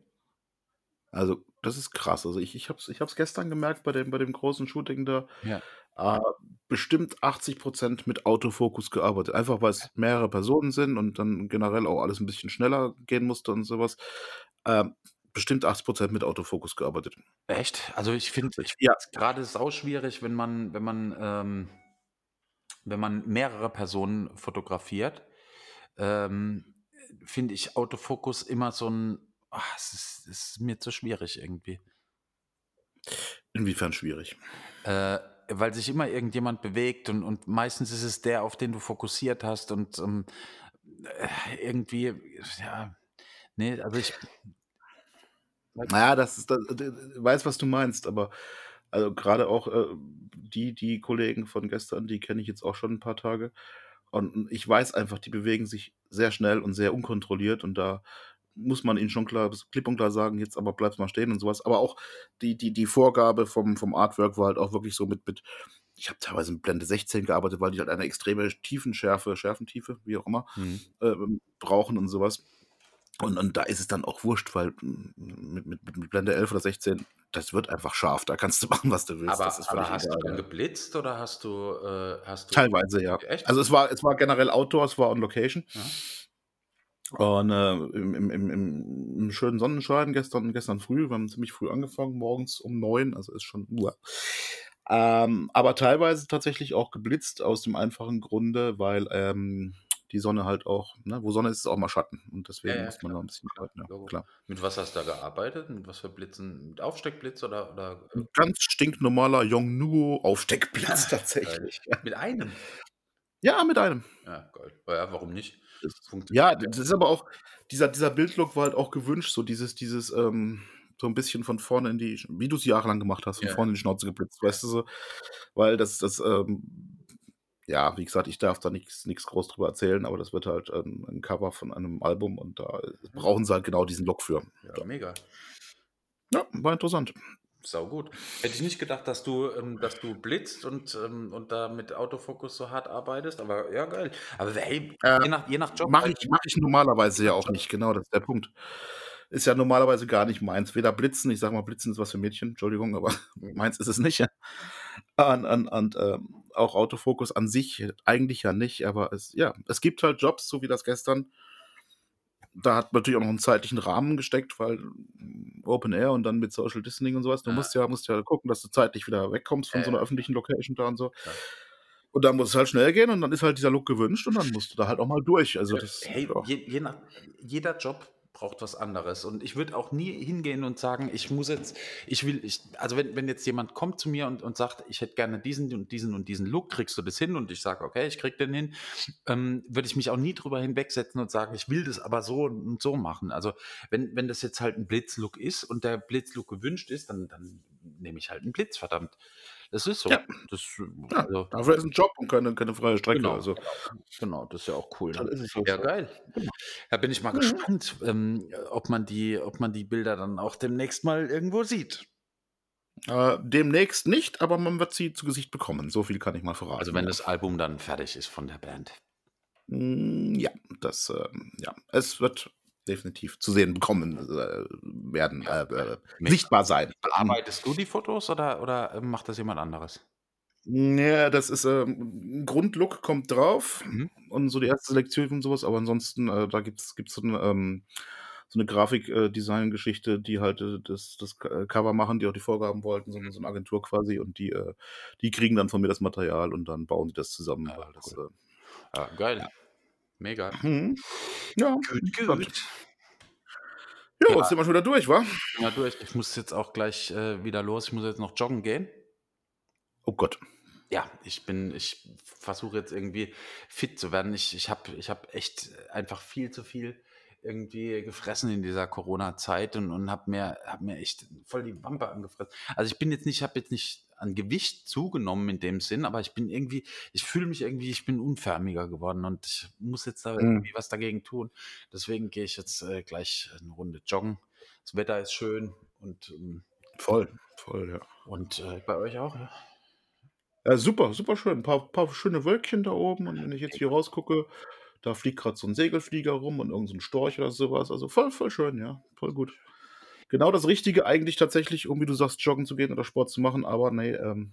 Also, das ist krass. Also, ich ich habe es ich es gestern gemerkt bei dem bei dem großen Shooting da, Ja. äh, bestimmt 80 % mit Autofokus gearbeitet. Einfach, weil's mehrere Personen sind und dann generell auch alles 'n bisschen schneller gehen musste und so was. Ähm, bestimmt 80 % mit Autofokus gearbeitet. Echt? Also, ich finde ich Ja. es grade sauschwierig, wenn man wenn man, ähm wenn man mehrere Personen fotografiert, ähm, finde ich Autofokus immer so 'n ah, es ist es ist mir zu schwierig irgendwie. Inwiefern schwierig? Äh, weil sich immer irgendjemand bewegt und und meistens ist es der, auf den du fokussiert hast und, ähm, äh, irgendwie, ja, ne, also, ich weiß Na ja, das ist da d weiß, was du meinst, aber also, grade auch, äh, die die Kollegen von gestern, die kenne ich jetzt auch schon 'n paar Tage und ich weiß einfach, die bewegen sich sehr schnell und sehr unkontrolliert und da muss man ihnen schon klar klipp und klar sagen: „Jetzt aber bleibst mal stehen“ und so was. Aber auch die die die Vorgabe vom vom Artwork war halt auch wirklich so mit mit ich habe teilweise mit Blende 16 gearbeitet, weil die halt eine extreme Tiefenschärfe Schärfentiefe, wie auch immer, Mhm. ähm, brauchen und so was. Und und da ist es dann auch wurscht, weil m mit mit mit Blende 11 oder 16, das wird einfach scharf. Da kannst du machen, was du willst. Aber aber hast du egal, dann ja. geblitzt oder hast du äh, hast du Teilweise, ja. echt? Also, es war es war generell Outdoor, es war on Location. Ja. Und, äh, im im im im schönen Sonnenschein gestern gestern früh. Wir haben ziemlich früh angefangen, morgens um 9, also, ist schon ähm, aber teilweise tatsächlich auch geblitzt aus dem einfachen Grunde, weil, ähm, die Sonne halt auch ne, wo Sonne ist, ist auch mal Schatten und Ja, deswegen ja, muss man da 'n bisschen arbeiten, ja, klar. Mit was hast du da gearbeitet? Mit was für Blitzen? Mit Aufsteckblitz oder oder, äh 'N ganz stinknormaler Yongnuo Aufsteckblitz Geil. tatsächlich, ja. Mit einem? Ja, mit einem. Ja, geil. Ja, warum nicht? Das ja, ja. das ist aber auch dieser dieser Bildlook war halt auch gewünscht, so dieses dieses, ähm so 'n bisschen von vorne in die wie du's jahrelang gemacht hast, von Ja, vorne ja. in die Schnauze geblitzt, weißt du so? Weil das das, ähm ja, wie gesagt, ich darf da nix groß drüber erzählen, aber das wird halt 'n 'n Cover von einem Album und da Mhm. brauchen sie halt genau diesen Look für. Ja, mega. Ja, war interessant. Sau gut. Hätte ich nicht gedacht, dass du, ähm, dass du blitzt und, ähm, und da mit Autofokus so hart arbeitest, aber ja, geil. Aber hey, Äh, je nach, je nach Job mache halt, ich mache ich normalerweise ja auch nicht, genau, das ist der Punkt. Ist ja normalerweise gar nicht meins. Weder Blitzen, ich sage mal, Blitzen ist was für Mädchen, Entschuldigung, aber meins ist es nicht. Und und und, ähm, auch Autofokus an sich eigentlich ja nicht, aber es ja, es gibt halt Jobs, so wie das gestern. Da hat man natürlich auch noch einen zeitlichen Rahmen gesteckt, weil hm, Open Air und dann mit Social Distancing und so was. Du Ja. musst ja musst ja gucken, dass du zeitlich wieder wegkommst von Ja, so 'ner ja. öffentlichen Location da und so. Klar. Und dann muss es halt schnell gehen und dann ist halt dieser Look gewünscht und dann musst du da halt auch mal durch. Also Ja, das hey, ja. je, je nach, jeder Job braucht was anderes. Und ich würde auch nie hingehen und sagen, ich muss jetzt, ich will, ich, also wenn, wenn jetzt jemand kommt zu mir und, und sagt, ich hätte gerne diesen und diesen und diesen Look, kriegst du das hin? Und ich sage, okay, ich krieg den hin, ähm, würde ich mich auch nie drüber hinwegsetzen und sagen, ich will das aber so und so machen. Also wenn, wenn das jetzt halt ein Blitzlook ist und der Blitzlook gewünscht ist, dann, dann nehme ich halt einen Blitz, verdammt. Das ist so. Ja. Das, Ja, also, dafür ist ein Job und keine keine freie Strecke, Genau, also genau, genau, das ist ja auch cool. Ne? ist es halt Ja, geil. Genau. Da bin ich mal Mhm. gespannt, ähm, ob, man die, ob man die Bilder dann auch demnächst mal irgendwo sieht. Äh, demnächst nicht, aber man wird sie zu Gesicht bekommen. So viel kann ich mal verraten. Also wenn das Album dann fertig ist von der Band. Hm, ja, das, ähm, ja, es wird definitiv zu sehen bekommen äh, werden, äh, äh, Mega. sichtbar sein. Bearbeitest du die Fotos oder, oder ähm, macht das jemand anderes? Ja, das ist ähm, ein Grundlook kommt drauf Mhm. und so die erste Selektion und sowas, aber ansonsten, äh, da gibt's gibt's so 'ne, ähm so 'ne Grafik äh, die halt, äh, das das äh, Cover machen, die auch die Vorgaben wollten, so 'ne so 'ne Agentur quasi und die, äh die kriegen dann von mir das Material und dann bauen die das zusammen, Ja, weil das, cool. äh Ja, geil. ja. Mega. Mhm. Ja, Gut, gut. Jo, Ja. jetzt sind wir schon wieder durch, wa? Ja, durch. Ich muss jetzt auch gleich äh, wieder los. Ich muss jetzt noch joggen gehen. Oh Gott. Ja, ich bin, ich versuche jetzt irgendwie fit zu werden. Ich, ich habe ich hab echt einfach viel zu viel irgendwie gefressen in dieser Corona-Zeit und, und habe mir, hab mir echt voll die Wampe angefressen. Also ich bin jetzt nicht, ich habe jetzt nicht an Gewicht zugenommen in dem Sinn, aber ich bin irgendwie, ich fühle mich irgendwie, ich bin unförmiger geworden und ich muss jetzt da Mhm. irgendwie was dagegen tun. Deswegen gehe ich jetzt äh, gleich eine Runde joggen. Das Wetter ist schön und, ähm, Voll, voll, ja. und äh, bei euch auch, ja? Ja, super, super schön. 'N paar paar schöne Wölkchen da oben und wenn ich jetzt hier rausgucke, da fliegt grad so 'n Segelflieger rum und irgend so Storch oder so was. Also voll voll schön, ja, voll gut. Genau das Richtige eigentlich tatsächlich, um, wie du sagst, joggen zu gehen oder Sport zu machen, aber ne, ähm,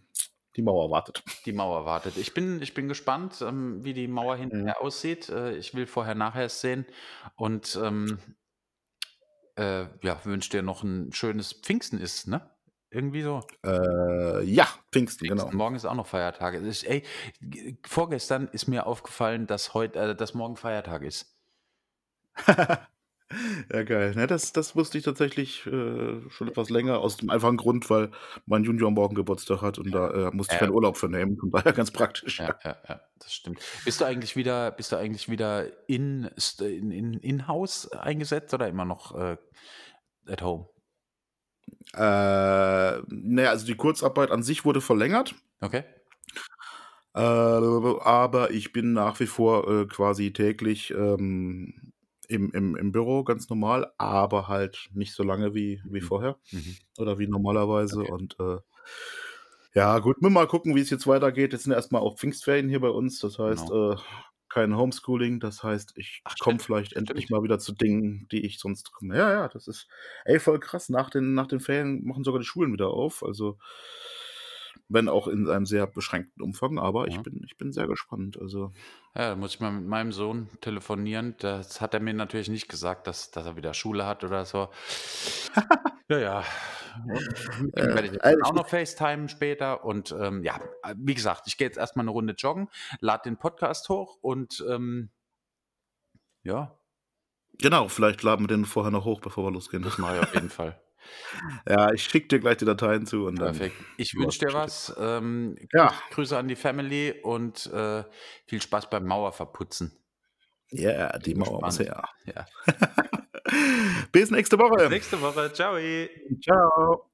die Mauer wartet. Die Mauer wartet. Ich bin, ich bin gespannt, ähm, wie die Mauer Mhm. hinterher aussieht. Äh, ich will vorher nachher sehen und ähm, äh, ja, wünsche dir noch ein schönes Pfingsten ist, ne? Irgendwie so. Äh, ja, Pfingsten, genau. Pfingsten. Morgen ist auch noch Feiertag. Ist, ey, vorgestern ist mir aufgefallen, dass heute, äh, dass morgen Feiertag ist. Ja, geil. Ne, das das wusste ich tatsächlich, äh, schon etwas länger aus dem einfachen Grund, weil mein Junior morgen Geburtstag hat und da, äh, musste ich Ja. keinen Urlaub für nehmen, von daher ganz praktisch. Ja, ja, ja, das stimmt. Bist du eigentlich wieder, bist du eigentlich wieder in, st- in, in, in-house eingesetzt oder immer noch äh, at home? Äh, na ja, also die Kurzarbeit an sich wurde verlängert. Okay. Äh, aber ich bin nach wie vor, äh, quasi täglich, ähm, im im im Büro ganz normal, aber halt nicht so lange wie wie Mhm. vorher Mhm. oder wie normalerweise Okay. und, äh, ja gut, wir mal gucken, wie es jetzt weitergeht. Jetzt sind erst mal auch Pfingstferien hier bei uns, das heißt, Genau. äh, kein Homeschooling. Das heißt, ich komme stimmt, vielleicht endlich stimmt. mal wieder zu Dingen, die ich sonst komme ja, ja, das ist ey, voll krass. Nach den nach den Ferien machen sogar die Schulen wieder auf, also wenn auch in einem sehr beschränkten Umfang, aber ich Ja. bin ich bin sehr gespannt, also Ja, da muss ich mal mit meinem Sohn telefonieren. Das hat er mir natürlich nicht gesagt, dass, dass er wieder Schule hat oder so. Ja, ja. Und Äh, werde ich also auch noch FaceTime später. Und ähm, ja, wie gesagt, ich gehe jetzt erstmal eine Runde joggen, lade den Podcast hoch und ähm, ja, genau, vielleicht laden wir den vorher noch hoch, bevor wir losgehen. das mache ich auf jeden Fall. Ja, ich schicke dir gleich die Dateien zu und dann Perfekt. Ich wünsche dir was. Ähm, Ja. Grüße, an die Family und äh, viel Spaß beim Mauerverputzen. Ja, die Bin Mauer muss her. Ja. Bis nächste Woche. Nächste Woche. Ciao. Ciao.